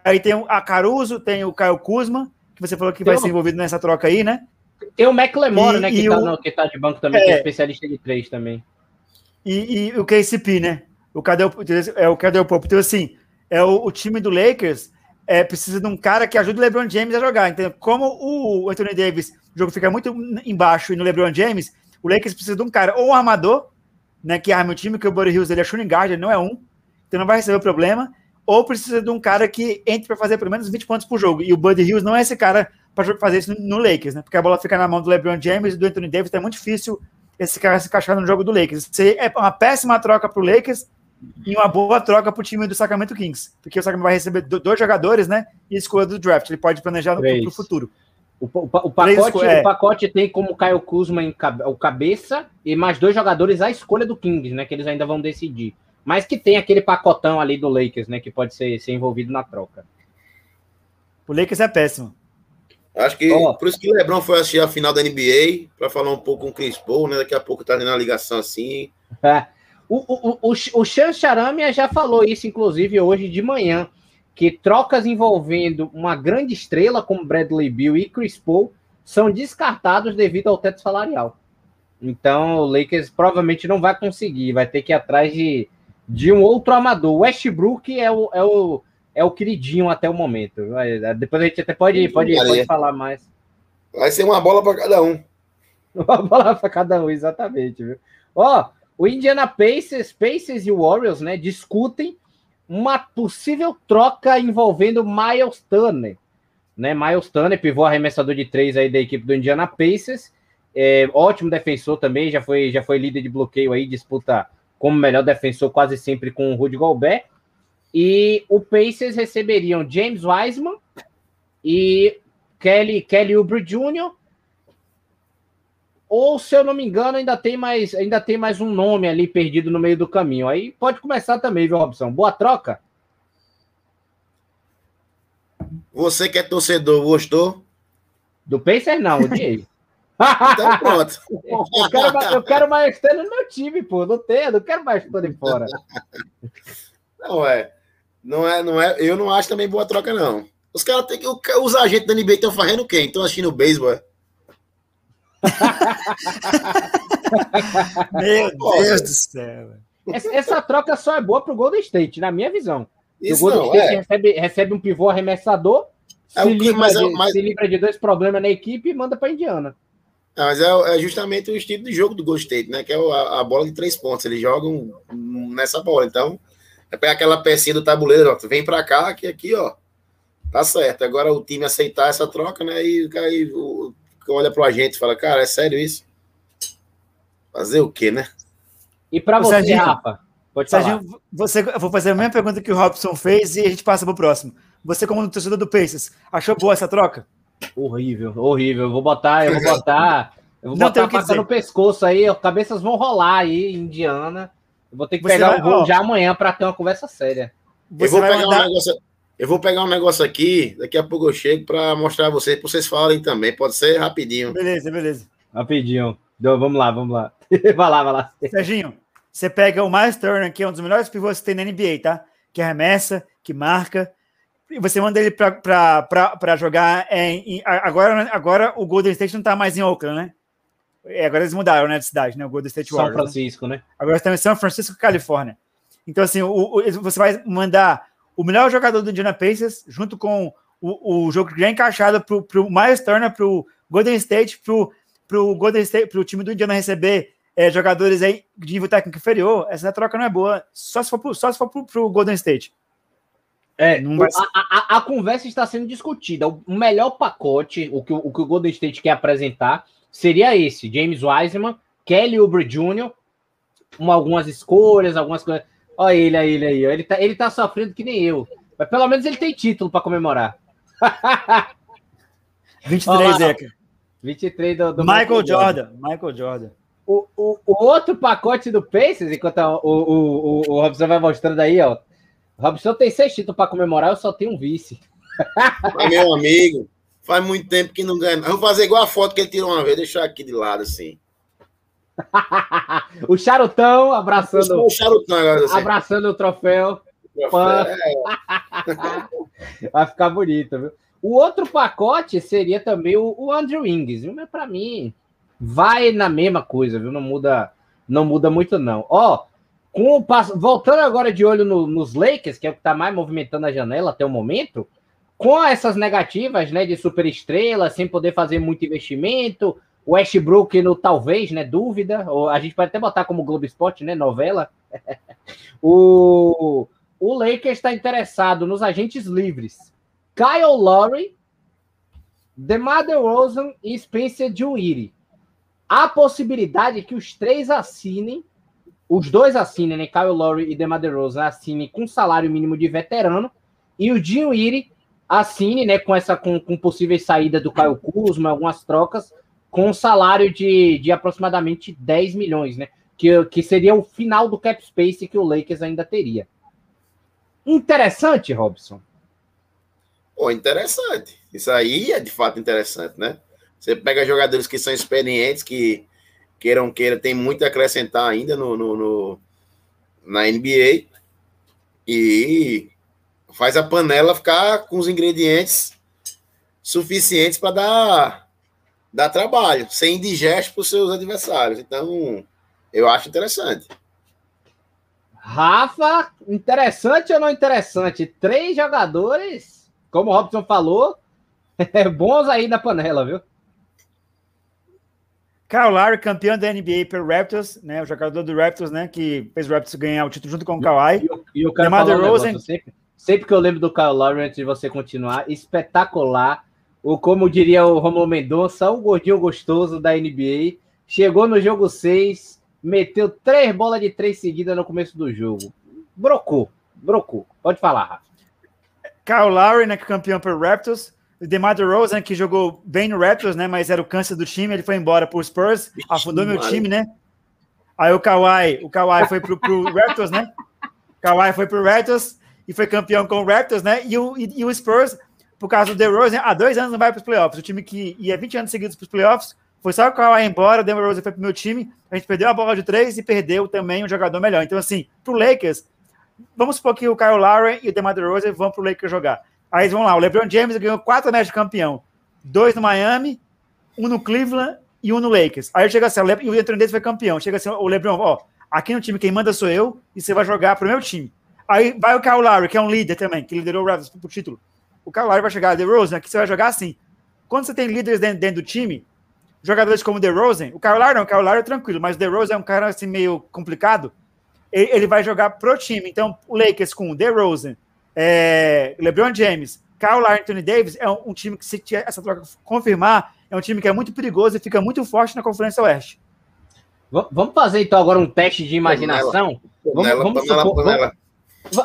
Aí tem a Caruso, tem o Caio Kuzma, que você falou que tem vai ser envolvido nessa troca aí, né? Tem o McLemore, né? Que tá, o... que tá, de banco também, é, que é especialista de três também. E, e o KCP, né? O Cadê o, é o Cadê o Popo? Então, assim, é o, o, time do Lakers é, precisa de um cara que ajude o LeBron James a jogar. Então, como o Anthony Davis, o jogo fica muito embaixo e no LeBron James, o Lakers precisa de um cara, ou um armador, né? Que arma o time, que o Buddy Hills ele é shooting guard, ele não é um. Então não vai receber o problema ou precisa de um cara que entre para fazer pelo menos 20 pontos por jogo. E o Buddy Hills não é esse cara para fazer isso no Lakers, né? Porque a bola fica na mão do LeBron James e do Anthony Davis, então é muito difícil esse cara se encaixar no jogo do Lakers. Isso é uma péssima troca para o Lakers e uma boa troca para o time do Sacramento Kings, porque o Sacramento vai receber dois jogadores, né? E escolha do draft. Ele pode planejar para o futuro. O, o, o, pacote, é. o pacote tem como Caio Kuzma em o cabeça e mais dois jogadores à escolha do Kings, né? Que eles ainda vão decidir mas que tem aquele pacotão ali do Lakers, né, que pode ser, ser envolvido na troca. O Lakers é péssimo. Acho que oh. por isso que o Lebron foi assistir a final da NBA para falar um pouco com o Chris Paul, né? Daqui a pouco tá na ligação assim. É. O, o, o, o Chan Charamia já falou isso, inclusive, hoje de manhã, que trocas envolvendo uma grande estrela como Bradley Bill e Chris Paul são descartados devido ao teto salarial. Então, o Lakers provavelmente não vai conseguir, vai ter que ir atrás de de um outro amador. O Westbrook é o, é o, é o queridinho até o momento. Depois a gente até pode, pode, pode falar mais. Vai ser uma bola para cada um. Uma bola para cada um, exatamente. Viu? Ó, o Indiana Pacers, Pacers e Warriors, né, discutem uma possível troca envolvendo Miles Turner. Né? Miles Turner, pivô arremessador de três aí da equipe do Indiana Pacers. É, ótimo defensor também, já foi, já foi líder de bloqueio aí, disputa como melhor defensor quase sempre com o Rudy Gobert. E o Pacers receberiam James Wiseman e Kelly, Kelly Oubre Jr. Ou, se eu não me engano, ainda tem mais ainda tem mais um nome ali perdido no meio do caminho. Aí pode começar também, viu, Robson? Boa troca. Você que é torcedor, gostou? Do Pacers não, o Diego. então pronto. eu, quero, eu quero no meu time, pô. Não tem, não quero mais Tano fora. Não é. Não é, não é. Eu não acho também boa troca, não. Os caras têm que. Os agentes da NBA estão fazendo o quê? Estão assistindo beisebol, é? Meu Deus do céu. Essa, essa, troca só é boa pro Golden State, na minha visão. Isso o Golden não, State é. recebe, recebe um pivô arremessador, é se, livra mas, de, é, mas... se livra de dois problemas na equipe e manda para Indiana. É, mas é, é, justamente o estilo de jogo do Golden State, né? Que é a, a, bola de três pontos. Eles jogam nessa bola. Então, é pegar aquela pecinha do tabuleiro, ó, vem para cá, que aqui, ó, tá certo. Agora o time aceitar essa troca, né? E aí o, olha pro agente e fala, cara, é sério isso? Fazer o quê, né? E para você, Serginho, Rafa? Pode Serginho, falar. você, eu vou fazer a mesma pergunta que o Robson fez e a gente passa pro próximo. Você, como torcedor do Pacers, achou boa essa troca? Horrível, horrível. Eu vou botar, eu vou botar, eu vou Não botar a faca no pescoço aí, as cabeças vão rolar aí, Indiana. Eu vou ter que você pegar vai, o voo ó, já amanhã para ter uma conversa séria. Eu vou, pegar mandar... um negócio, eu vou pegar um negócio aqui, daqui a pouco eu chego para mostrar a vocês, para vocês falarem também. Pode ser rapidinho. Beleza, beleza. Rapidinho. Então, vamos lá, vamos lá. vai lá, vai lá. Serginho, você pega o Miles Turner, que é um dos melhores pivôs que tem na NBA, tá? Que arremessa, que marca, e você manda ele para jogar em, em, agora, agora o Golden State não está mais em Oakland, né? É, agora eles mudaram né, de cidade, né? O Golden State Warriors. São né? Francisco, né? né? Agora estão em São Francisco, Califórnia. Então, assim, o, o, você vai mandar o melhor jogador do Indiana Pacers junto com o, o jogo já encaixado para o Miles Turner, para o Golden State, para o Golden State, para o time do Indiana receber é, jogadores aí de nível técnico inferior. Essa troca não é boa, só se for para o Golden State. É, vai... a, a, a, conversa está sendo discutida. O melhor pacote, o que o, que o Golden State quer apresentar, seria esse: James Wiseman, Kelly Oubre Jr., uma, algumas escolhas, algumas coisas. Olha ele, olha ele aí. Ele tá, ele tá sofrendo que nem eu. Mas pelo menos ele tem título para comemorar. 23, Zeca. 23 do, do Michael, Michael Jordan. Jordan. Michael Jordan. O, o, o, outro pacote do Pacers, enquanto o, o, o, o Robson vai mostrando aí, ó. Robson tem seis títulos para comemorar, eu só tenho um vice. Mas, meu amigo, faz muito tempo que não ganha. Vamos fazer igual a foto que ele tirou uma vez, deixar aqui de lado assim. o charutão abraçando. O charutão assim. Abraçando o troféu. troféu é. Vai ficar bonito, viu? O outro pacote seria também o, o Andrew Ings, Mas para mim, vai na mesma coisa, viu? Não muda, não muda muito, não. Ó, com o, voltando agora de olho no, nos Lakers, que é o que está mais movimentando a janela até o momento, com essas negativas, né, de superestrela, sem poder fazer muito investimento, Westbrook no talvez, né, dúvida, ou a gente pode até botar como Globo Esporte, né, novela. o, o Lakers está interessado nos agentes livres. Kyle Lowry, DeMar DeRozan e Spencer Dinwiddie. Há possibilidade que os três assinem os dois assinem, né? Kyle Lowry e DeMar DeRozan assinem com salário mínimo de veterano e o Iri assine, né, com essa com, com possíveis saída do Caio Kuzma, algumas trocas, com um salário de, de aproximadamente 10 milhões, né? Que, que seria o final do cap space que o Lakers ainda teria. Interessante, Robson. Pô, interessante. Isso aí é de fato interessante, né? Você pega jogadores que são experientes, que queiram queira, tem muito a acrescentar ainda no, no, no, na NBA e faz a panela ficar com os ingredientes suficientes para dar, dar trabalho, sem indigesto para os seus adversários. Então, eu acho interessante. Rafa, interessante ou não interessante? Três jogadores, como o Robson falou, bons aí na panela, viu? Kyle Lowry, campeão da NBA pelo Raptors, né? O jogador do Raptors, né? Que fez o Raptors ganhar o título junto com o Kawhi. E, o cara um Rosen... sempre, sempre, que eu lembro do Kyle Lowry, antes de você continuar, espetacular. O, como diria o Romulo Mendonça, o gordinho gostoso da NBA. Chegou no jogo 6, meteu três bolas de três seguidas no começo do jogo. Brocou, brocou. Pode falar, Rafa. Kyle Lowry, né? Campeão pelo Raptors. O DeMar DeRozan, que jogou bem no Raptors, né? Mas era o câncer do time, ele foi embora pro Spurs, afundou meu time, né? Aí o Kawhi, o Kawhi foi pro, pro Raptors, né? O Kawhi foi pro Raptors e foi campeão com o Raptors, né? E o, e, e o Spurs, por causa do DeRozan, há dois anos não vai para os playoffs. O time que ia 20 anos seguidos para os playoffs, foi só o Kawhi embora, o DeRozan foi pro meu time, a gente perdeu a bola de três e perdeu também um jogador melhor. Então, assim, pro Lakers, vamos supor que o Kyle Lowry e o DeMar DeRozan vão pro Lakers jogar. Aí vamos lá, o LeBron James ganhou quatro matches de campeão dois no Miami, um no Cleveland e um no Lakers. Aí chega assim, e o Anthony Davis foi campeão. Chega assim, o LeBron, ó, aqui no time quem manda sou eu e você vai jogar pro meu time. Aí vai o Kyle Lowry, que é um líder também, que liderou o Raptors pro título. O Lowry vai chegar, The Rose, aqui você vai jogar assim. Quando você tem líderes dentro, dentro do time, jogadores como The Rosen, o Kyle Lowry não, o Kyle Lowry é tranquilo, mas o The Rose é um cara assim meio complicado. Ele, ele vai jogar pro time. Então, o Lakers com The Rosen, é, LeBron James, Kyle Anthony Davis é um, um, time que, se essa troca confirmar, é um time que é muito perigoso e fica muito forte na Conferência Oeste. Vamos fazer então agora um teste de imaginação. Panela, vamos, vamos panela, supor, panela.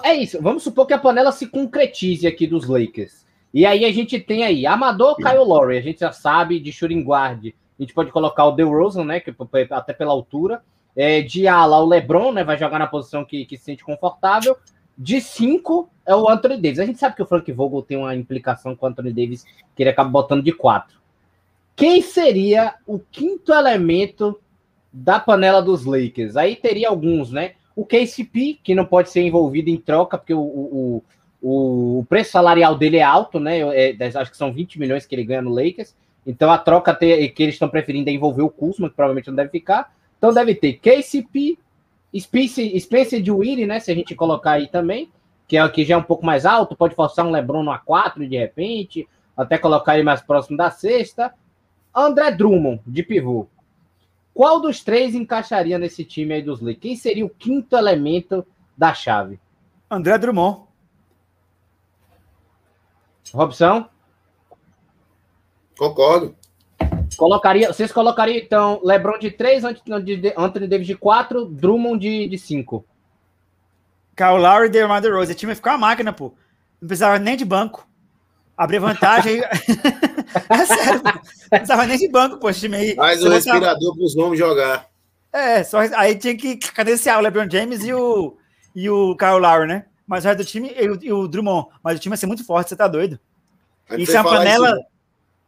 É isso. Vamos supor que a panela se concretize aqui dos Lakers. E aí a gente tem aí Amador Kyle Lowry, a gente já sabe de shooting guard. A gente pode colocar o DeRozan, né, que até pela altura. É, de ala, o LeBron, né, vai jogar na posição que, que se sente confortável. De cinco é o Anthony Davis. A gente sabe que o Frank Vogel tem uma implicação com o Anthony Davis, que ele acaba botando de quatro. Quem seria o quinto elemento da panela dos Lakers? Aí teria alguns, né? O KCP, que não pode ser envolvido em troca, porque o, o, o, preço salarial dele é alto, né? É, acho que são 20 milhões que ele ganha no Lakers. Então a troca ter, que eles estão preferindo é envolver o Kuzma, que provavelmente não deve ficar. Então deve ter KCP, Spencer, Spencer de Willie, né? Se a gente colocar aí também, que é que já é um pouco mais alto, pode forçar um LeBron no A4 de repente, até colocar ele mais próximo da sexta. André Drummond, de pivô. Qual dos três encaixaria nesse time aí dos Lakers? Quem seria o quinto elemento da chave? André Drummond. Robson? Concordo. Colocaria, vocês colocariam, então, LeBron de 3, Anthony Davis de 4, Drummond de, de 5. Kyle Lowry e DeMar DeRozan. O time ia ficar uma máquina, pô. Não precisava nem de banco. Abrir vantagem. é sério. Não precisava nem de banco, pô, esse time aí. Mais o respirador para os nomes jogar. É, só, aí tinha que cadenciar o LeBron James e o, e o Kyle Lowry, né? Mas o resto do time, e o, e o Drummond. Mas o time ia ser muito forte, você tá doido. Isso é uma panela.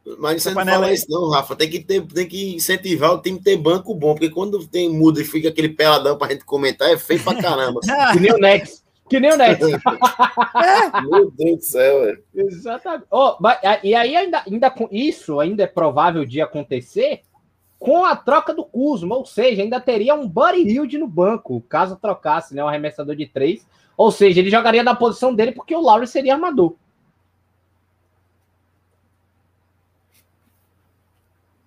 Isso, mas você não fala isso, não, Rafa. Tem que, ter, tem que incentivar o time a ter banco bom, porque quando tem muda e fica aquele peladão pra gente comentar, é feio pra caramba. que nem o Nex. Que nem o Nex. Meu Deus do céu, velho. Exatamente. Oh, e aí, ainda, ainda com isso, ainda é provável de acontecer com a troca do Kuzma, ou seja, ainda teria um Buddy Hilde no banco, caso trocasse, né, um arremessador de três. Ou seja, ele jogaria na posição dele porque o Lowry seria armador.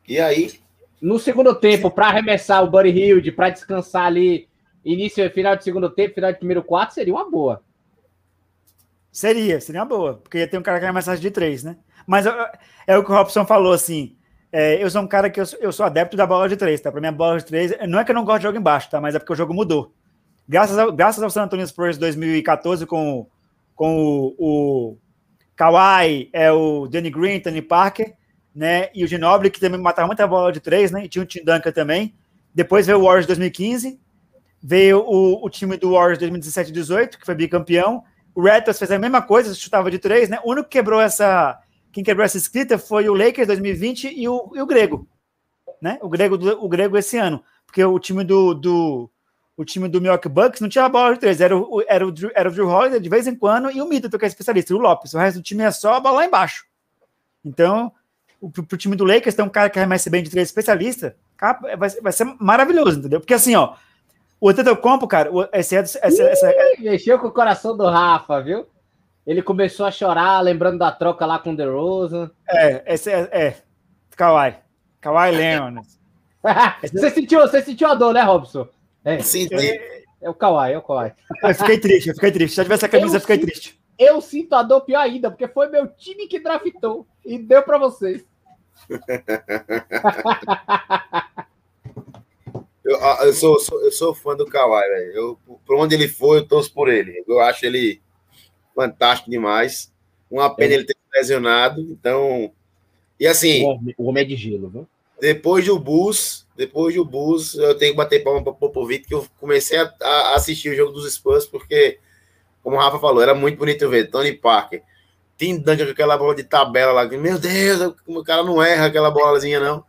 E aí? No segundo tempo, para arremessar o Buddy Hilde, para descansar ali, início final de segundo tempo, final de primeiro quarto, seria uma boa. Seria, seria uma boa, porque ia ter um cara que arremessasse de três, né? Mas é o que o Robson falou, assim, é, eu sou um cara que eu, eu sou adepto da bola de três, tá? Para mim, a bola de três, não é que eu não gosto de jogo embaixo, tá? Mas é porque o jogo mudou. Graças ao, graças ao San Antonio Spurs 2014, com, com o, o Kawhi, é, o Danny Green, Tony Parker, né? E o Ginobili, que também matava muita bola de três, né? E tinha o Tim Duncan também. Depois veio o Warriors 2015, veio o, o time do Warriors 2017 18, que foi bicampeão. O Raptors fez a mesma coisa, chutava de três, né? O único que quebrou essa. Quem quebrou essa escrita foi o Lakers 2020 e o, e o Grego, né? O Grego, o Grego esse ano, porque o time do, do o time do Milwaukee Bucks não tinha bola de três, era o, era o, Drew, era o Drew Holiday de vez em quando e o Middleton, que é especialista, o Lopes. O resto do time é só a bola lá embaixo. Então, pro, pro time do Lakers tem um cara que arremessa bem de três especialista, vai, vai ser maravilhoso, entendeu? Porque assim, ó, o Antetokounmpo, cara, esse, esse, essa, essa, mexeu com o coração do Rafa, viu? Ele começou a chorar, lembrando da troca lá com o DeRozan. É, esse é, é Kawhi. Kawhi Leonard. você, sentiu, você sentiu a dor, né, Robson? É, Senti. É, é o Kawhi, é o Kawhi. Eu fiquei triste, eu fiquei triste. Se eu tivesse a camisa, eu, eu fiquei sinto, triste. Eu sinto a dor pior ainda, porque foi meu time que draftou e deu para vocês. eu, ah, eu, sou, eu sou fã do Kawhi, velho. Eu, por onde ele for, eu torço por ele. Eu acho ele fantástico demais. Uma pena é. ele ter lesionado. Então. E assim. O homem é de gelo, viu? Depois do Bulls, depois do Bulls, eu tenho que bater palma para o Popovic, que eu comecei a, a, assistir o jogo dos Spurs, porque, como o Rafa falou, era muito bonito ver. Tony Parker, Tim Duncan com aquela bola de tabela lá. Meu Deus, o cara não erra aquela bolazinha, não.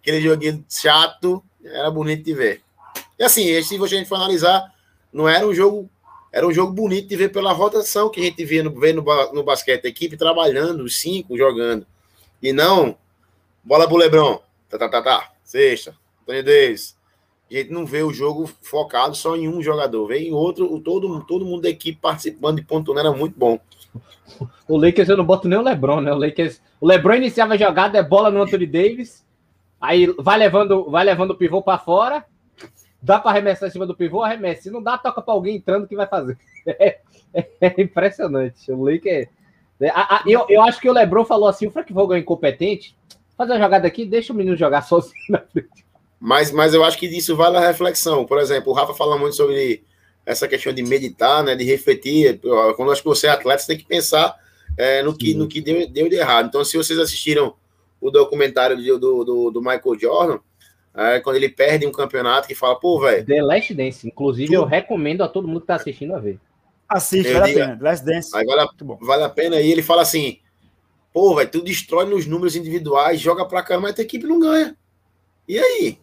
Aquele joguinho chato, era bonito de ver. E assim, se a gente for analisar, não era um jogo era um jogo bonito de ver pela rotação que a gente via no, vê no, no basquete, a equipe trabalhando, os cinco jogando. E não, bola pro Lebron, tá, tá, tá, tá, sexta, Tony Davis. A gente não vê o jogo focado só em um jogador, vem em outro, todo, todo mundo da equipe participando e pontuando, era muito bom. O Lakers eu não boto nem o Lebron, né? O Lakers, o Lebron iniciava a jogada, é bola no Anthony Davis, aí vai levando, vai levando o pivô para fora, Dá para arremessar em cima do pivô, arremessa. Se não dá, toca para alguém entrando que vai fazer. É, é impressionante. O Lakers. É, eu, eu acho que o Lebron falou assim: o Frank Vogel é incompetente. Fazer uma jogada aqui, deixa o menino jogar sozinho na frente. Mas, mas eu acho que disso vale a reflexão. Por exemplo, o Rafa fala muito sobre essa questão de meditar, né, de refletir. Quando eu acho que você é atleta, você tem que pensar é, no que, no que deu, deu de errado. Então, se vocês assistiram o documentário do, do, do Michael Jordan, é, quando ele perde um campeonato, que fala, pô, velho. The Last Dance. Inclusive, eu recomendo a todo mundo que tá assistindo a ver. Assiste, vale digo, a pena. Last Dance. Aí vale, a, vale a pena. E ele fala assim: pô, velho, tu destrói nos números individuais, joga pra caramba, mas a tua equipe não ganha. E aí?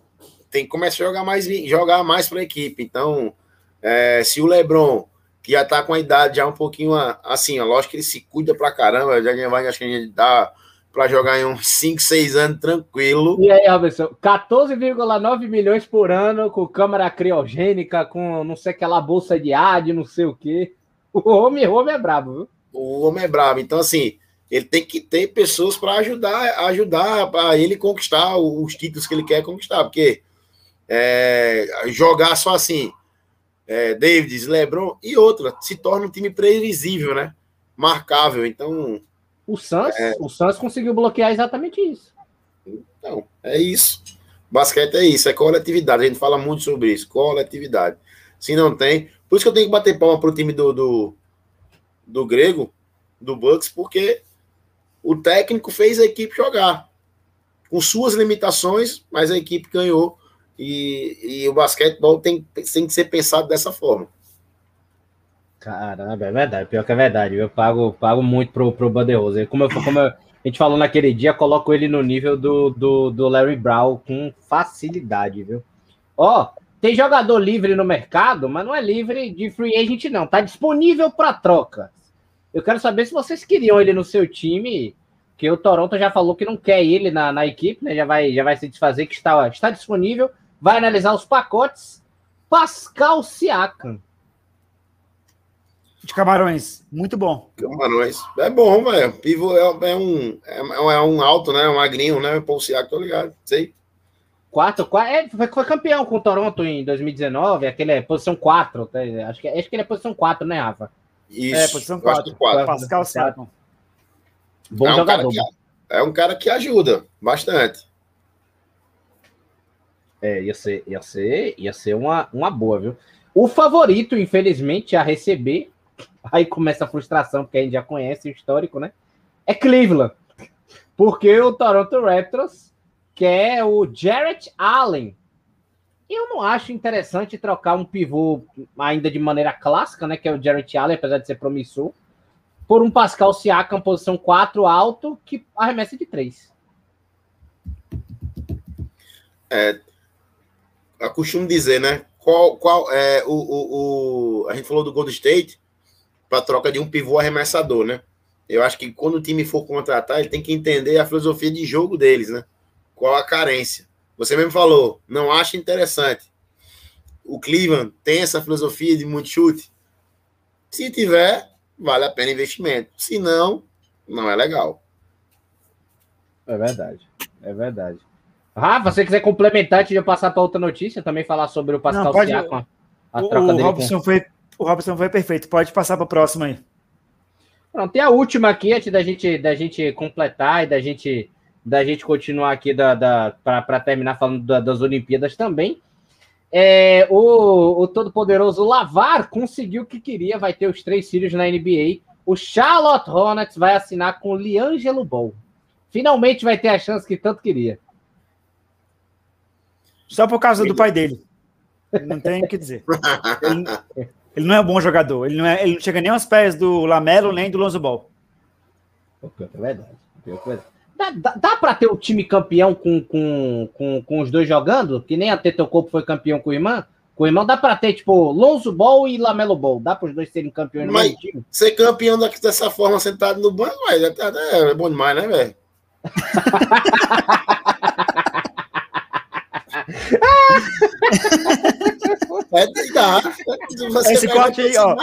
Tem que começar a jogar mais, jogar mais pra equipe. Então, é, se o Lebron, que já tá com a idade já um pouquinho assim, ó, lógico que ele se cuida pra caramba, já vai, acho que a gente dá para jogar em uns 5, 6 anos tranquilo. E aí, Robertson, 14,9 milhões por ano com câmara criogênica, com não sei aquela bolsa de ar, de não sei o quê. O homem, o homem é brabo, viu? O homem é brabo. Então, assim, ele tem que ter pessoas para ajudar, ajudar para ele conquistar os títulos que ele quer conquistar, porque é, jogar só assim, é, David, LeBron e outra, se torna um time previsível, né? Marcável. Então, o Suns, é... o Suns conseguiu bloquear exatamente isso. Então, é isso. Basquete é isso, é coletividade. A gente fala muito sobre isso, coletividade. Se não tem. Por isso que eu tenho que bater palma pro time do, do, do Grego, do Bucks, porque o técnico fez a equipe jogar. Com suas limitações, mas a equipe ganhou. E, e o basquetebol tem, tem que ser pensado dessa forma. Caramba, é verdade. Pior que é verdade. Eu pago, pago muito pro, pro Banderoso. Como, eu, como eu, a gente falou naquele dia, coloco ele no nível do, do, do Larry Brown com facilidade, viu? Ó, tem jogador livre no mercado, mas não é livre de free agent, não. Tá disponível para troca. Eu quero saber se vocês queriam ele no seu time, que o Toronto já falou que não quer ele na, na equipe, né? Já vai, já vai se desfazer, que está, está disponível. Vai analisar os pacotes. Pascal Siakam de Camarões. Muito bom. Camarões. É bom, velho. Pivô é, é, um, é, é, um alto, né? Um magrinho, né? Paul Siak, tô ligado. Sei. Quatro, quatro é, foi, foi, campeão com o Toronto em 2019, aquele é posição 4. Tá? Acho, que, acho que ele é posição 4, né, Rafa? Isso. É, posição 4. 4. Pascal Siakam. Bom é um jogador. Que, é um cara que ajuda bastante. É, ia ser, ia ser, ia ser uma, uma boa, viu? O favorito, infelizmente, a receber aí começa a frustração, porque a gente já conhece o histórico, né? É Cleveland. Porque o Toronto Raptors quer o Jarrett Allen. Eu não acho interessante trocar um pivô ainda de maneira clássica, né? Que é o Jarrett Allen, apesar de ser promissor, por um Pascal Siakam, posição 4 alto, que arremessa de 3. É, eu costumo dizer, né? Qual, qual é o, o, o, a gente falou do Golden State, para troca de um pivô arremessador, né? Eu acho que quando o time for contratar, ele tem que entender a filosofia de jogo deles, né? Qual a carência. Você mesmo falou, não acha interessante. O Cleveland tem essa filosofia de muito chute. Se tiver, vale a pena investimento. Se não, não é legal. É verdade. É verdade. Rafa, se você quiser complementar antes de eu passar para outra notícia, também falar sobre o Pascal Não, pode, Siakam, a, o, troca o dele. Robson com... foi, o Robson foi perfeito. Pode passar para o próximo aí. Pronto, tem a última aqui, antes da gente, da gente completar e da gente, da gente continuar aqui da, da, para terminar falando da, das Olimpíadas também. É, o, o todo-poderoso Lavar conseguiu o que queria, vai ter os três filhos na NBA. O Charlotte Hornets vai assinar com o Liangelo Ball. Finalmente vai ter a chance que tanto queria. Só por causa do pai dele. Não tem o que dizer. Ele, ele, não é um bom jogador. Ele não, é, ele não chega nem aos pés do Lamelo nem do Lonzo Ball. É verdade. Dá, dá, dá para ter o um time campeão com, com, com, com os dois jogando? Que nem a Tetocoupo foi campeão com o irmão? Com o irmão dá para ter, tipo, Lonzo Ball e Lamelo Ball. Dá para os dois serem campeões Mas no time? Ser campeão dessa forma sentado no banco, é, é, é bom demais, né, velho? É, dá. esse corte aí, ó.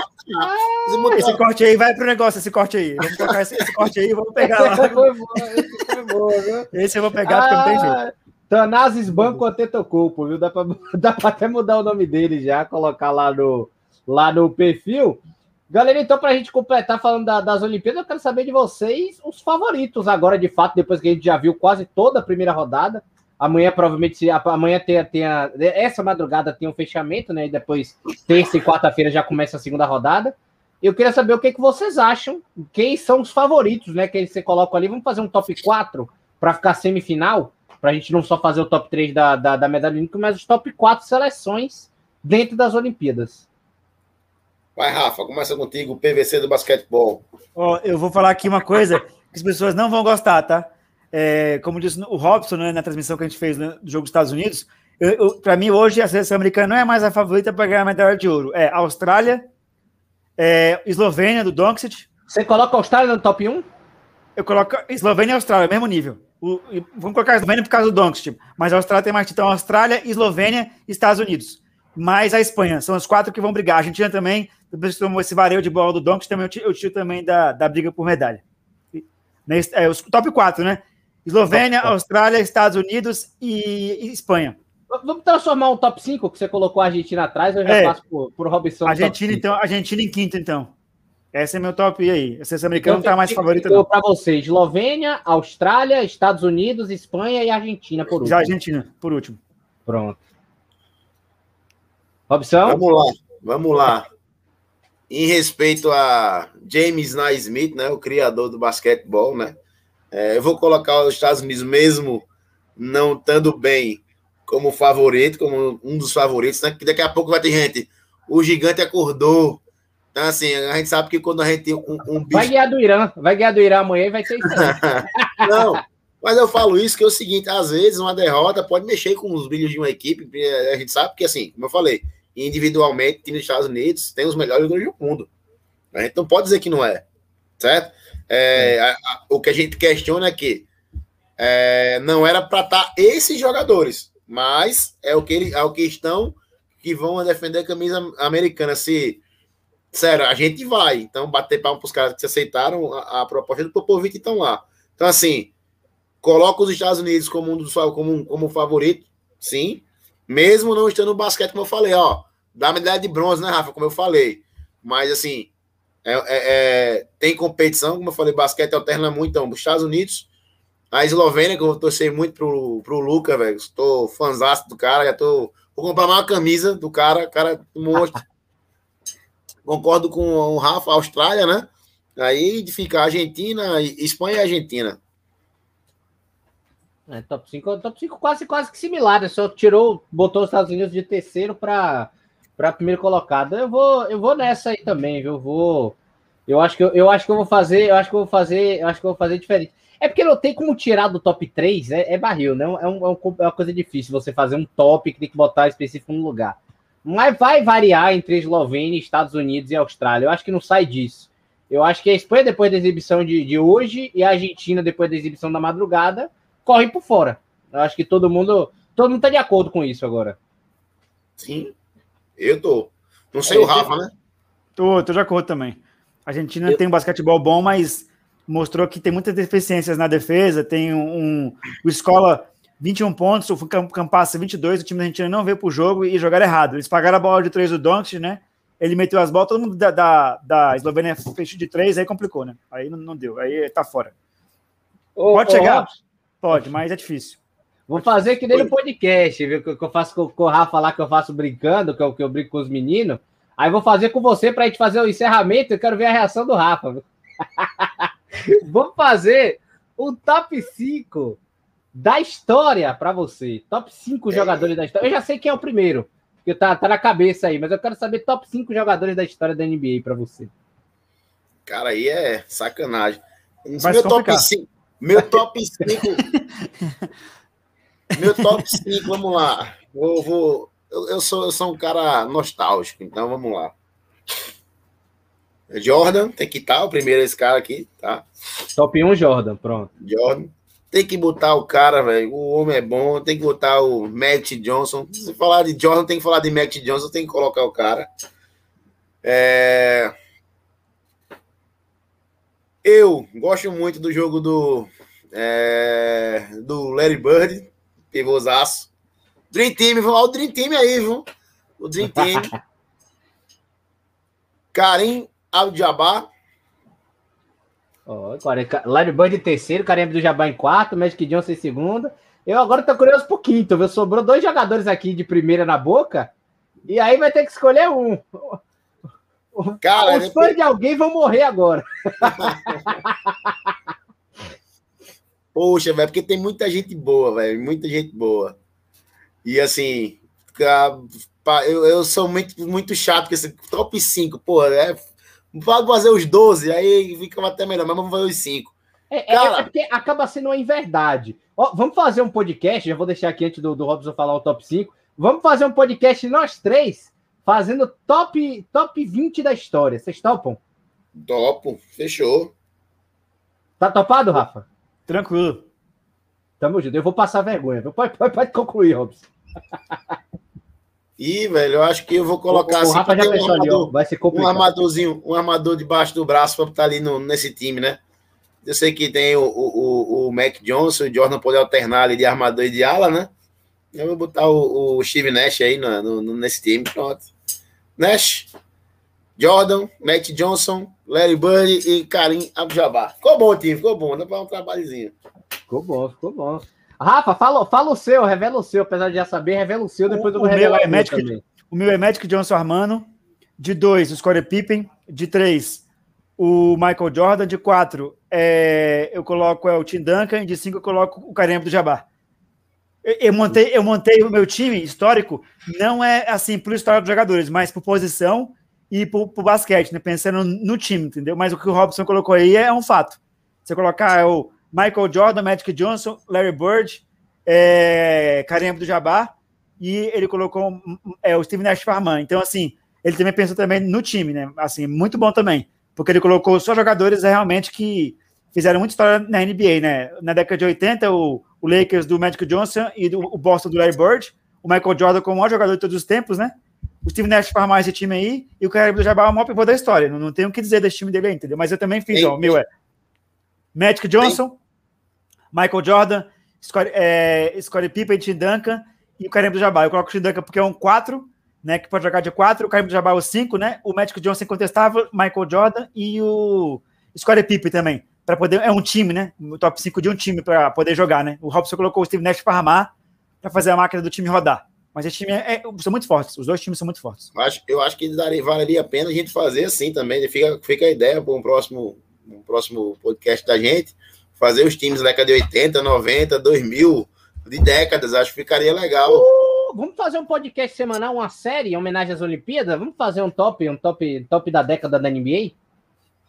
Esse corte aí vai pro negócio, esse corte aí. Vamos colocar esse, esse corte aí, vamos pegar lá. Esse foi bom, esse foi bom, viu? Esse eu vou pegar porque não tem jeito. Ah, Tanazes Banco Antetokounmpo, viu? Dá pra, dá pra até mudar o nome dele já, colocar lá no, lá no perfil. Galera, então, para a gente completar falando da, das Olimpíadas, eu quero saber de vocês os favoritos agora, de fato, depois que a gente já viu quase toda a primeira rodada. Amanhã, provavelmente, amanhã tem, tem a, essa madrugada tem um fechamento, né? E depois, terça e quarta-feira, já começa a segunda rodada. Eu queria saber o que, que vocês acham, quem são os favoritos, né? Que você coloca ali. Vamos fazer um top 4 para ficar semifinal, para a gente não só fazer o top 3 da, da, da medalha olímpica, mas os top 4 seleções dentro das Olimpíadas. Vai, Rafa, começa contigo, o PVC do basquetebol. Oh, eu vou falar aqui uma coisa que as pessoas não vão gostar, tá? É, como disse o Robson né, na transmissão que a gente fez né, do jogo dos Estados Unidos, para mim hoje a seleção americana não é mais a favorita para ganhar a medalha de ouro. É Austrália, é, Eslovênia do Doncic. Você coloca a Austrália no top 1? Eu coloco Eslovênia e Austrália, mesmo nível. O, vamos colocar a Eslovênia por causa do Doncic, mas a Austrália tem mais então Austrália, Eslovênia e Estados Unidos. Mais a Espanha, são os quatro que vão brigar. A Argentina também, depois que tomou esse vareio de bola do Doncic, também eu tiro também da, da briga por medalha. Nesse, é, os top 4, né? Eslovênia, Austrália, Estados Unidos e, Espanha. Vamos transformar um top 5 que você colocou a Argentina atrás, eu já é. passo por, por Robson. Argentina, então, Argentina em quinto, então. Esse é meu top aí. A seleção americana não está mais favorita. Então, para você, Eslovênia, Austrália, Estados Unidos, Espanha e Argentina por último. Já Argentina, por último. Pronto. Robson? Vamos lá, vamos lá. Em respeito a James Naismith, né, o criador do basquetebol, né? É, eu vou colocar os Estados Unidos mesmo não estando bem como favorito, como um dos favoritos, né? Que daqui a pouco vai ter gente. O gigante acordou. Então, assim, a gente sabe que quando a gente tem um, um bicho... Vai ganhar do Irã, vai ganhar do Irã amanhã e vai ser isso. não, mas eu falo isso que é o seguinte: às vezes uma derrota pode mexer com os brilhos de uma equipe. A gente sabe que, assim, como eu falei, individualmente, time dos Estados Unidos tem os melhores jogadores do mundo. A gente não pode dizer que não é, certo? É, a, a, o que a gente questiona é que é, não era para estar tá esses jogadores, mas é o que ele, é o que estão que vão defender a camisa americana. Se sério, a gente vai. Então, bater palma para os caras que aceitaram a, a proposta do Popovich estão lá. Então, assim, coloca os Estados Unidos como um dos como, como favorito, sim. Mesmo não estando no basquete, como eu falei, ó, dá medalha de bronze, né, Rafa? Como eu falei. Mas, assim, é, é, é, tem competição, como eu falei, basquete alterna muito. Então, os Estados Unidos, a Eslovênia, que eu torcei muito pro, pro Luca, velho. Estou fãzão do cara, já tô. Vou comprar uma camisa do cara, cara monstro. Concordo com o Rafa, Austrália, né? Aí de ficar Argentina, Espanha e Argentina. É, top 5, top 5 quase, quase que similar, né? Só tirou, botou os Estados Unidos de terceiro para para primeiro colocado. Eu vou, eu vou nessa aí também, viu? Vou. Eu acho que eu, eu acho que eu vou fazer, eu acho que eu vou fazer, eu acho que eu vou fazer diferente. É porque não tem como tirar do top 3, é, é barril, né? É, é, um, é uma coisa difícil você fazer um top que tem que botar específico no lugar. Mas vai variar entre Eslovênia, Estados Unidos e Austrália. Eu acho que não sai disso. Eu acho que a Espanha, depois da exibição de, de hoje, e a Argentina, depois da exibição da madrugada, corre por fora. Eu acho que todo mundo. Todo mundo tá de acordo com isso agora. Sim, eu tô. Não sei é, o Rafa, né? Tô, tô de acordo também. A Argentina eu... tem um basquetebol bom, mas mostrou que tem muitas deficiências na defesa. Tem um, um o Escola 21 pontos, o Campassa 22, o time da Argentina não veio pro jogo e jogaram errado. Eles pagaram a bola de três do Doncic, né? Ele meteu as bolas, todo mundo da, da, da Eslovênia fechou de três, aí complicou, né? Aí não, não deu, aí tá fora. Ô, Pode ô, chegar? Pode, mas é difícil. Vou fazer que nem no podcast, viu? Que eu faço com, o Rafa lá, que eu faço brincando, que eu, que eu brinco com os meninos. Aí vou fazer com você para a gente fazer o encerramento. Eu quero ver a reação do Rafa. Vamos fazer o top 5 da história para você. Top 5 é. jogadores da história. Eu já sei quem é o primeiro, porque tá, tá na cabeça aí, mas eu quero saber top 5 jogadores da história da NBA para você. Cara, aí é sacanagem. meu top 5. Meu top 5. Meu top 5, vamos lá. Vou, vou, eu, eu, sou, eu sou um cara nostálgico, então vamos lá. Jordan, tem que estar, o primeiro esse cara aqui, tá? Top 1 Jordan, pronto. Jordan. Tem que botar o cara, velho. O homem é bom, tem que botar o Matt Johnson. Se falar de Jordan, tem que falar de Matt Johnson, tem que colocar o cara. É... Eu gosto muito do jogo do, é... do Larry Bird, pivôzaço. Dream Team, vamos lá, o Dream Team aí, viu? O Dream Team. Karim Abdul-Jabbar. Oh, Larry Bird em terceiro, Karim Abdul-Jabbar em quarto, Magic Johnson em segundo. Eu agora tô curioso por quinto, viu? Sobrou dois jogadores aqui de primeira na boca, e aí vai ter que escolher um. Cara, Os fãs de alguém vão morrer agora. Poxa, velho, porque tem muita gente boa, velho, muita gente boa. E assim, eu, eu sou muito, muito chato com esse top 5, pô, é, pode fazer os 12, aí fica até melhor, mas vamos fazer os 5. É, é, é, porque acaba sendo uma inverdade. Ó, vamos fazer um podcast, já vou deixar aqui antes do, do Robson falar o top 5. Vamos fazer um podcast nós três, fazendo top, top 20 da história. Vocês topam? Topo, fechou. Tá topado, Rafa? Tranquilo. Tamo junto. Eu vou passar vergonha. Pode, pode, pode concluir, Robson. Ih, velho, eu acho que eu vou colocar o, assim. O Rafa já um armador, ali, vai ser complicado. Um armadorzinho, um armador debaixo do braço para estar ali no, nesse time, né? Eu sei que tem o, o, o Mac Johnson, o Jordan poder alternar ali de armador e de ala, né? Eu vou botar o, o Steve Nash aí no, no, nesse time, pronto. Nash, Jordan, Matt Johnson, Larry Bird e Karim Abdul-Jabbar. Ficou bom o time, ficou bom, dá para um trabalhozinho. Ficou bom, ficou bom. Rafa, fala, fala o seu, revela o seu, apesar de já saber, revela o seu, depois o, eu vou revelar o meu. É Magic, o meu é Magic Johnson Armano. De dois, o Scottie Pippen. De três, o Michael Jordan. De quatro, é, eu coloco é, o Tim Duncan. De cinco, eu coloco o do Jabá. Eu, eu, montei, eu montei o meu time histórico, não é assim por história dos jogadores, mas por posição e por, por basquete, né? Pensando no time, entendeu? Mas o que o Robson colocou aí é um fato. Você colocar o Michael Jordan, Magic Johnson, Larry Bird, é, Kareem Abdul-Jabbar e ele colocou é, o Steve Nash Farman. Então, assim, ele também pensou também no time, né? Assim, muito bom também, porque ele colocou só jogadores realmente que fizeram muita história na NBA, né? Na década de 80, o, o Lakers do Magic Johnson e do, o Boston do Larry Bird, o Michael Jordan como o maior jogador de todos os tempos, né? O Steve Nash farmar esse time aí e o Kareem Abdul-Jabbar é o maior pivô da história. Não, não tenho o que dizer desse time dele aí, entendeu? Mas eu também fiz, ó, o meu é Magic Johnson, Michael Jordan, Scottie, é, Scottie Pippen, Tim Duncan e o Kareem do Jabbar. Eu coloco o Tim Duncan porque é um 4, né, que pode jogar de 4, o Kareem do Jabbar é o 5, né, o Magic Johnson incontestável, Michael Jordan e o Scottie Pippen também. Para poder, é um time, né, o top 5 de um time para poder jogar, né. O Robson colocou o Steve Nash para armar, para fazer a máquina do time rodar. Mas esse time é, é, são muito fortes, os dois times são muito fortes. Eu acho, eu acho que daria, valeria a pena a gente fazer assim também. Fica, fica a ideia para um próximo, um próximo podcast da gente fazer os times da década de 80, 90, 2000, de décadas, acho que ficaria legal. Uh, vamos fazer um podcast semanal, uma série em homenagem às Olimpíadas? Vamos fazer um top, um top, top da década da NBA?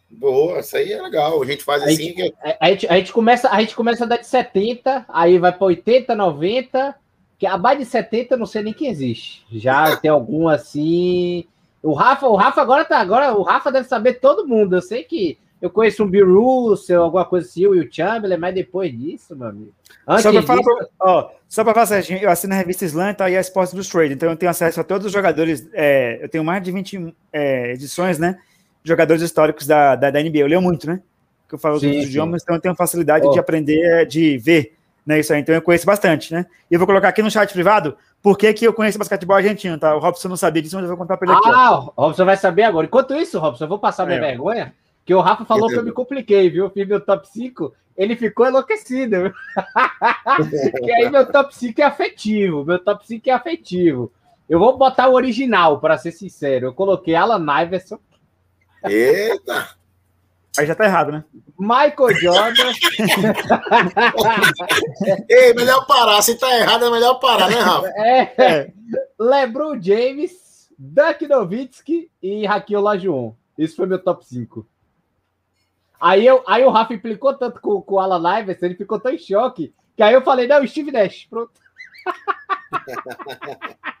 Boa, isso aí é legal. A gente faz a assim. Gente, que... a, gente, a, gente começa, a gente começa a dar de 70, aí vai para 80, 90, que abaixo de 70 não sei nem quem existe. Já tem algum assim. O Rafa, o Rafa agora tá. Agora, o Rafa deve saber todo mundo. Eu sei que eu conheço um Bill Russell, alguma coisa assim, o Will Chamberlain, mas depois disso, meu amigo. Antes só para disso... falar, ó, só para falar, eu assino a revista Slam tá, e a Sports Illustrated, então eu tenho acesso a todos os jogadores, é, eu tenho mais de 20 é, edições, né, jogadores históricos da, da, da, NBA, eu leio muito, né, que eu falo sim, os idiomas, então eu tenho facilidade oh. de aprender, de ver Né, isso aí, então eu conheço bastante, né? E eu vou colocar aqui no chat privado por que, que eu conheço basquetebol argentino, tá? O Robson não sabia disso, mas eu vou contar pra ele aqui. Ah, o Robson vai saber agora. Enquanto isso, Robson, eu vou passar minha é. vergonha, que o Rafa falou que eu me compliquei, viu? Eu fiz meu top 5, ele ficou enlouquecido. que aí meu top 5 é afetivo, meu top 5 é afetivo. Eu vou botar o original, para ser sincero. Eu coloquei Alan Iverson. Eita! Aí já tá errado, né? Michael Jordan. Ei, melhor parar. Se tá errado, é melhor parar, né, Rafa? É. é. LeBron James, Duck Nowitzki e Raquel Lajuon. Esse foi meu top 5. Aí, eu, aí o Rafa implicou tanto com, com o Alan Iverson, ele ficou tão em choque, que aí eu falei, não, Steve Nash, pronto.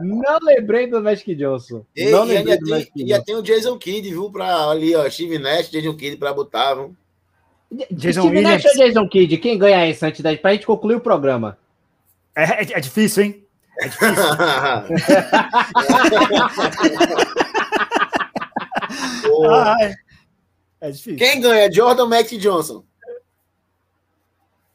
Não lembrei do Magic Johnson. Ei, não lembrei do tem, Magic Johnson. tem o Jason Kidd, viu? Pra ali, ó. Steve Nash, Jason Kidd pra botar, viu? Jason Steve Williams. Nash ou Jason Kidd? Quem ganha esse antes da pra gente concluir o programa? É, é, é difícil, hein? É difícil. Ai, é difícil. Quem ganha? Jordan ou Max Johnson?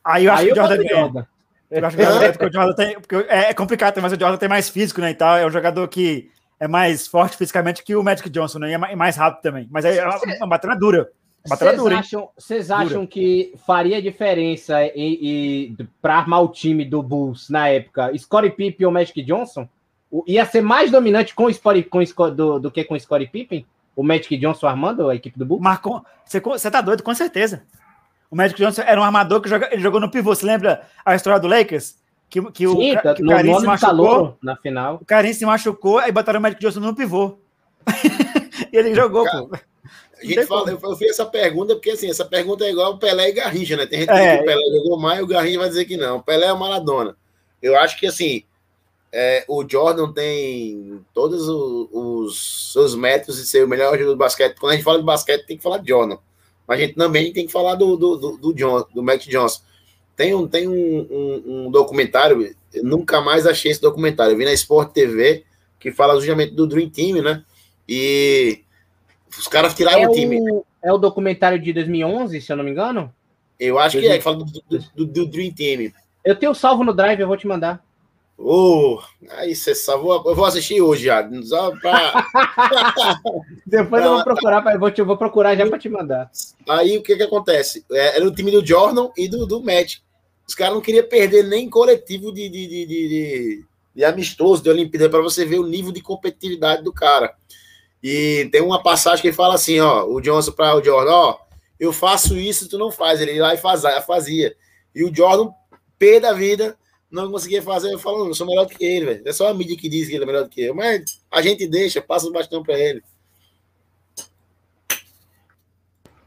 Aí eu acho Aí que o Jordan ganha. Eu acho que é porque o Jordan tem. Porque é, é complicado, mas o Jordan tem mais físico, né? E tal. É um jogador que é mais forte fisicamente que o Magic Johnson, né? E é mais rápido também. Mas é uma, uma batalha dura. Vocês acham, acham que faria diferença para armar o time do Bulls na época? Scottie Pippen ou Magic Johnson? Ia ser mais dominante com, Scottie, com do, do que com Scottie Pippen? O Magic Johnson armando a equipe do Bulls? Marcou. Você, você tá doido, com certeza. O Magic Johnson era um armador que joga, ele jogou no pivô. Você lembra a história do Lakers? Que, que Sim, o, tá, que o Carinho se machucou na final. O Carinho se machucou, aí botaram o Magic Johnson no pivô. e ele jogou, Cara, pô. A gente fala, eu, fiz essa pergunta porque assim, essa pergunta é igual o Pelé e Garrincha, né? Tem gente que é, diz que o Pelé jogou mais e o Garrincha vai dizer que não. O Pelé é o Maradona. Eu acho que assim, é, o Jordan tem todos os, os, seus métodos de ser o melhor jogador do basquete. Quando a gente fala de basquete, tem que falar de Jordan. Mas a gente também tem que falar do, do, do, do John, do Matt Johnson. Tem um, tem um, um, um documentário, nunca mais achei esse documentário. Eu vi na Sport TV, que fala justamente do Dream Team, né? E os caras tiraram é o time. é o documentário de 2011, se eu não me engano? Eu acho 2000... que é, que fala do, do, do, do Dream Team. Eu tenho salvo no Drive, eu vou te mandar. Oh, aí você salvou. Eu vou assistir hoje já. Só pra... Depois eu vou procurar, pra, vou, te, vou procurar já para te mandar. Aí o que que acontece? É, era o time do Jordan e do, do Matt. Os caras não queriam perder nem coletivo de, de, de, de, de amistoso, de Olimpíada, para você ver o nível de competitividade do cara. E tem uma passagem que fala assim: ó, o Johnson para o Jordan, ó, eu faço isso, tu não faz. Ele lá e fazia. E o Jordan, pé da vida não conseguia fazer, eu falo, não, eu sou melhor do que ele, velho. É só a mídia que diz que ele é melhor do que eu. Mas a gente deixa, passa o bastão para ele.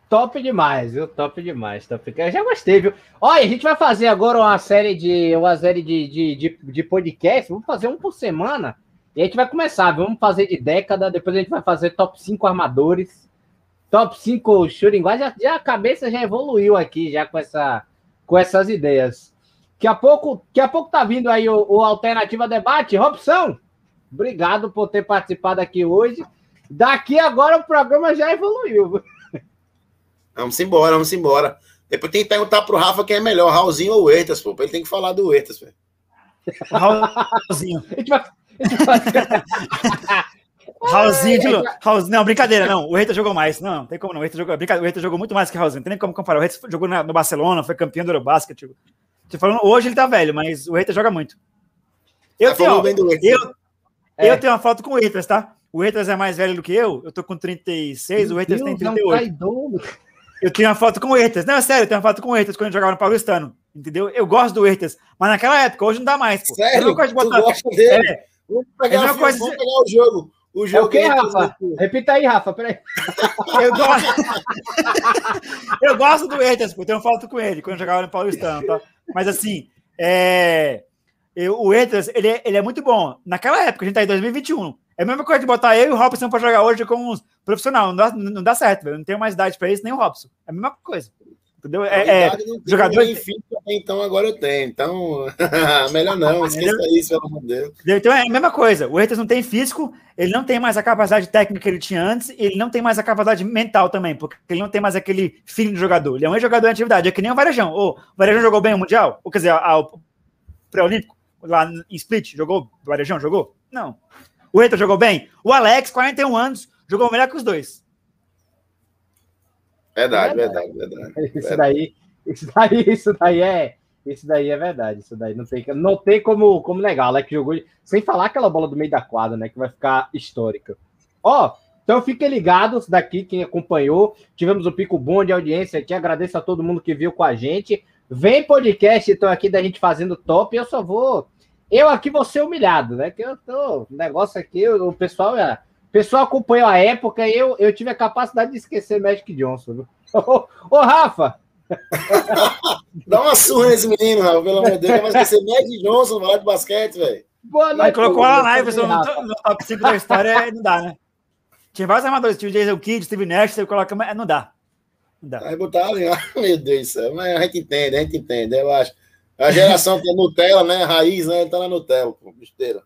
Top demais, viu? Top demais. Top. Eu já gostei, viu? Olha, a gente vai fazer agora uma série de uma série de, de, de, de podcast. Vamos fazer um por semana. E a gente vai começar, viu? Vamos fazer de década. Depois a gente vai fazer top 5 armadores. Top 5 shooting. Já, já a cabeça já evoluiu aqui, já com, essa, com essas ideias. Daqui a pouco, daqui a pouco tá vindo aí o, o Alternativa Debate. Robson, obrigado por ter participado aqui hoje. Daqui agora o programa já evoluiu. Vamos embora, vamos embora. Depois tem que perguntar pro Rafa quem é melhor, Raulzinho ou Ertas, pô. Ele tem que falar do Ertas, velho. Raulzinho. A gente vai... Raulzinho, de... Raulzinho, não, brincadeira, não. O Reita jogou mais. Não, não tem como não. O Reita jogou, brincadeira, o Reita jogou muito mais que o Raulzinho. Não tem nem como comparar. O Reita jogou na, no Barcelona, foi campeão do Eurobasket. Tipo. Tô falando, hoje ele tá velho, mas o Reiter joga muito. Eu, tá tenho, ó, eu, é. eu tenho uma foto com o Reiters, tá? O Reiters é mais velho do que eu. Eu tô com 36, Meu o Reiters tem 38. Eu tenho uma foto com o Reiters. Não, é sério, eu tenho uma foto com o Reiters quando eu jogava no Paulistano. Entendeu? Eu gosto do Reiters, mas naquela época, hoje não dá mais. Pô. Sério? Eu não gosto de botar. Gosta dele? É. Vamos pegar, é coisa... vamos pegar o jogo. O jogo é o quê, Rafa? Repita aí, Rafa. Peraí. Eu gosto, eu gosto do Reiters, pô. Eu tenho foto com ele quando eu jogava no Paulistano, tá? Mas assim, é... eu, o Etras, ele, é, ele é muito bom. Naquela época, a gente tá em 2021. É a mesma coisa de botar eu e o Robson para jogar hoje com os profissionais. Não dá, não dá certo, velho. Não tenho mais idade para isso, nem o Robson. É a mesma coisa. Entendeu? É, é jogador. Enfim, então agora eu tenho. Então, melhor não, esqueça isso, pelo amor de Deus. Então é a mesma coisa. O Reiters não tem físico, ele não tem mais a capacidade técnica que ele tinha antes, e ele não tem mais a capacidade mental também, porque ele não tem mais aquele feeling de jogador. Ele é um jogador de atividade, é que nem o Varejão. O Varejão jogou bem o Mundial? Ou quer dizer, o pré-olímpico, lá em Split, jogou? O Varejão jogou? Não. O Reiters jogou bem? O Alex, 41 anos, jogou melhor que os dois. Verdade, verdade, verdade. verdade. Isso daí, isso daí, isso daí é. Isso daí é verdade. Isso daí não tem, não tem como, como negar. Alex jogou. Sem falar aquela bola do meio da quadra, né? Que vai ficar histórica. Ó, então fiquem ligados daqui, quem acompanhou. Tivemos um pico bom de audiência aqui. Agradeço a todo mundo que viu com a gente. Vem podcast, então, aqui da gente fazendo top. Eu só vou. Eu aqui vou ser humilhado, né? Que eu tô. O negócio aqui, o pessoal é pessoal acompanhou a época e eu, eu tive a capacidade de esquecer Magic Johnson. Ô, ô, Rafa! Dá uma surra nesse menino, Rafa, pelo amor de Deus. Vai esquecer Magic Johnson falar de basquete, velho. Boa noite. colocou lá na live, no, no top 5 da história, não dá, né? Tinha vários armadores, tinha o Jason Kidd, Steve Nash, você coloca, mas não dá. Não dá. Aí botaram, meu Deus do céu, mas a gente entende, a gente entende, eu acho. A geração que é Nutella, né? Raiz, né? Tá na Nutella, pô, besteira.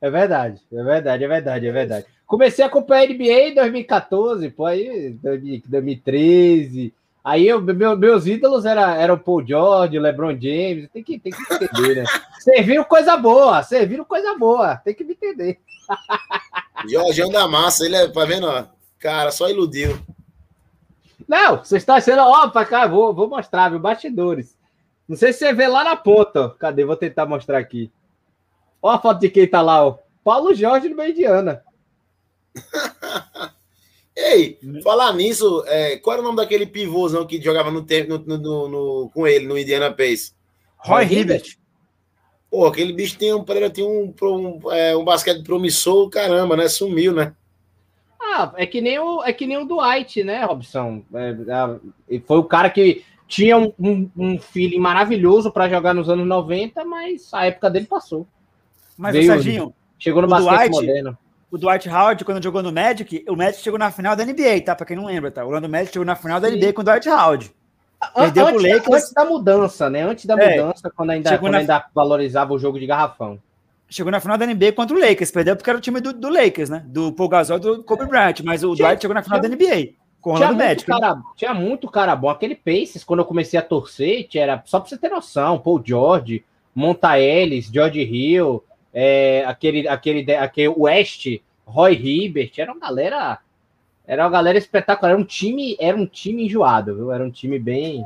É verdade, é verdade, é verdade, é verdade. Comecei a acompanhar a NBA em 2014, pô, aí 2013. Aí eu, meu, meus ídolos eram era o Paul George, o LeBron James. Tem que, tem que entender, né? Serviram coisa boa, serviram coisa boa. Tem que me entender. Jorgeão da Massa, ele é, tá vendo? Ó, cara, só iludiu. Não, você está sendo. Ó, pra cá, vou, vou mostrar, viu? Bastidores. Não sei se você vê lá na ponta. Cadê? Vou tentar mostrar aqui. Olha a foto de quem tá lá, ó. Paulo Jorge no meio de Ana. Ei, falar nisso, é, qual era o nome daquele pivôzão que jogava no tempo no, no, no, com ele no Indiana Pace? Roy Hibbert. Pô, aquele bicho tinha um, tinha um, um, é, um basquete promissor, caramba, né? Sumiu, né? Ah, é que nem o, é que nem o Dwight, né, Robson? É, é, foi o cara que tinha um, um, um feeling maravilhoso para jogar nos anos 90, mas a época dele passou. Mas Veio, o Serginho. Chegou no basquete Dwight, moderno. O Dwight Howard, quando jogou no Magic, o Magic chegou na final da NBA, tá? Pra quem não lembra, tá? O Orlando Magic chegou na final da NBA com o Dwight Howard. Perdeu antes, pro Lakers. Antes da mudança, né? Antes da é, mudança, quando ainda, quando na... ainda valorizava o jogo de garrafão. Chegou na final da NBA contra o Lakers. Perdeu porque era o time do, do Lakers, né? Do Paul Gasol e do Kobe Bryant. Mas o tinha, Dwight chegou na final tinha, da NBA. Com o Orlando Magic. Cara, tinha muito cara bom. Aquele Pacers, quando eu comecei a torcer, era só pra você ter noção. Paul George, Monta Ellis, George Hill, é, aquele, aquele, aquele West, Roy Hibbert, era uma galera, era uma galera espetacular, era um time, era um time enjoado, viu? Era um time bem,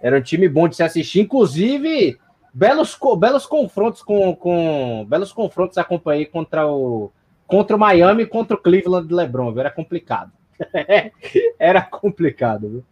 era um time bom de se assistir, inclusive belos, belos confrontos com, com belos confrontos acompanhei contra o contra o Miami, contra o Cleveland de LeBron, viu? era complicado. era complicado, viu?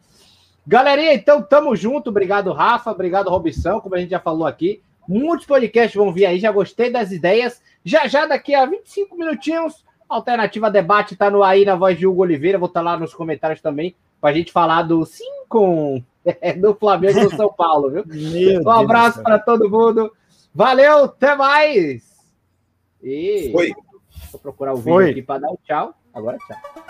Galerinha, então tamo junto. Obrigado, Rafa. Obrigado, Robson. Como a gente já falou aqui, Muitos podcasts vão vir aí, já gostei das ideias. Já já daqui a 25 minutinhos, Alternativa Debate está no aí na voz de Hugo Oliveira. Vou estar tá lá nos comentários também para a gente falar do 5 do Flamengo e do São Paulo, viu? Meu um abraço para todo mundo. Valeu, até mais. E Foi. Vou procurar o vídeo Foi. aqui para dar o um tchau. Agora tchau.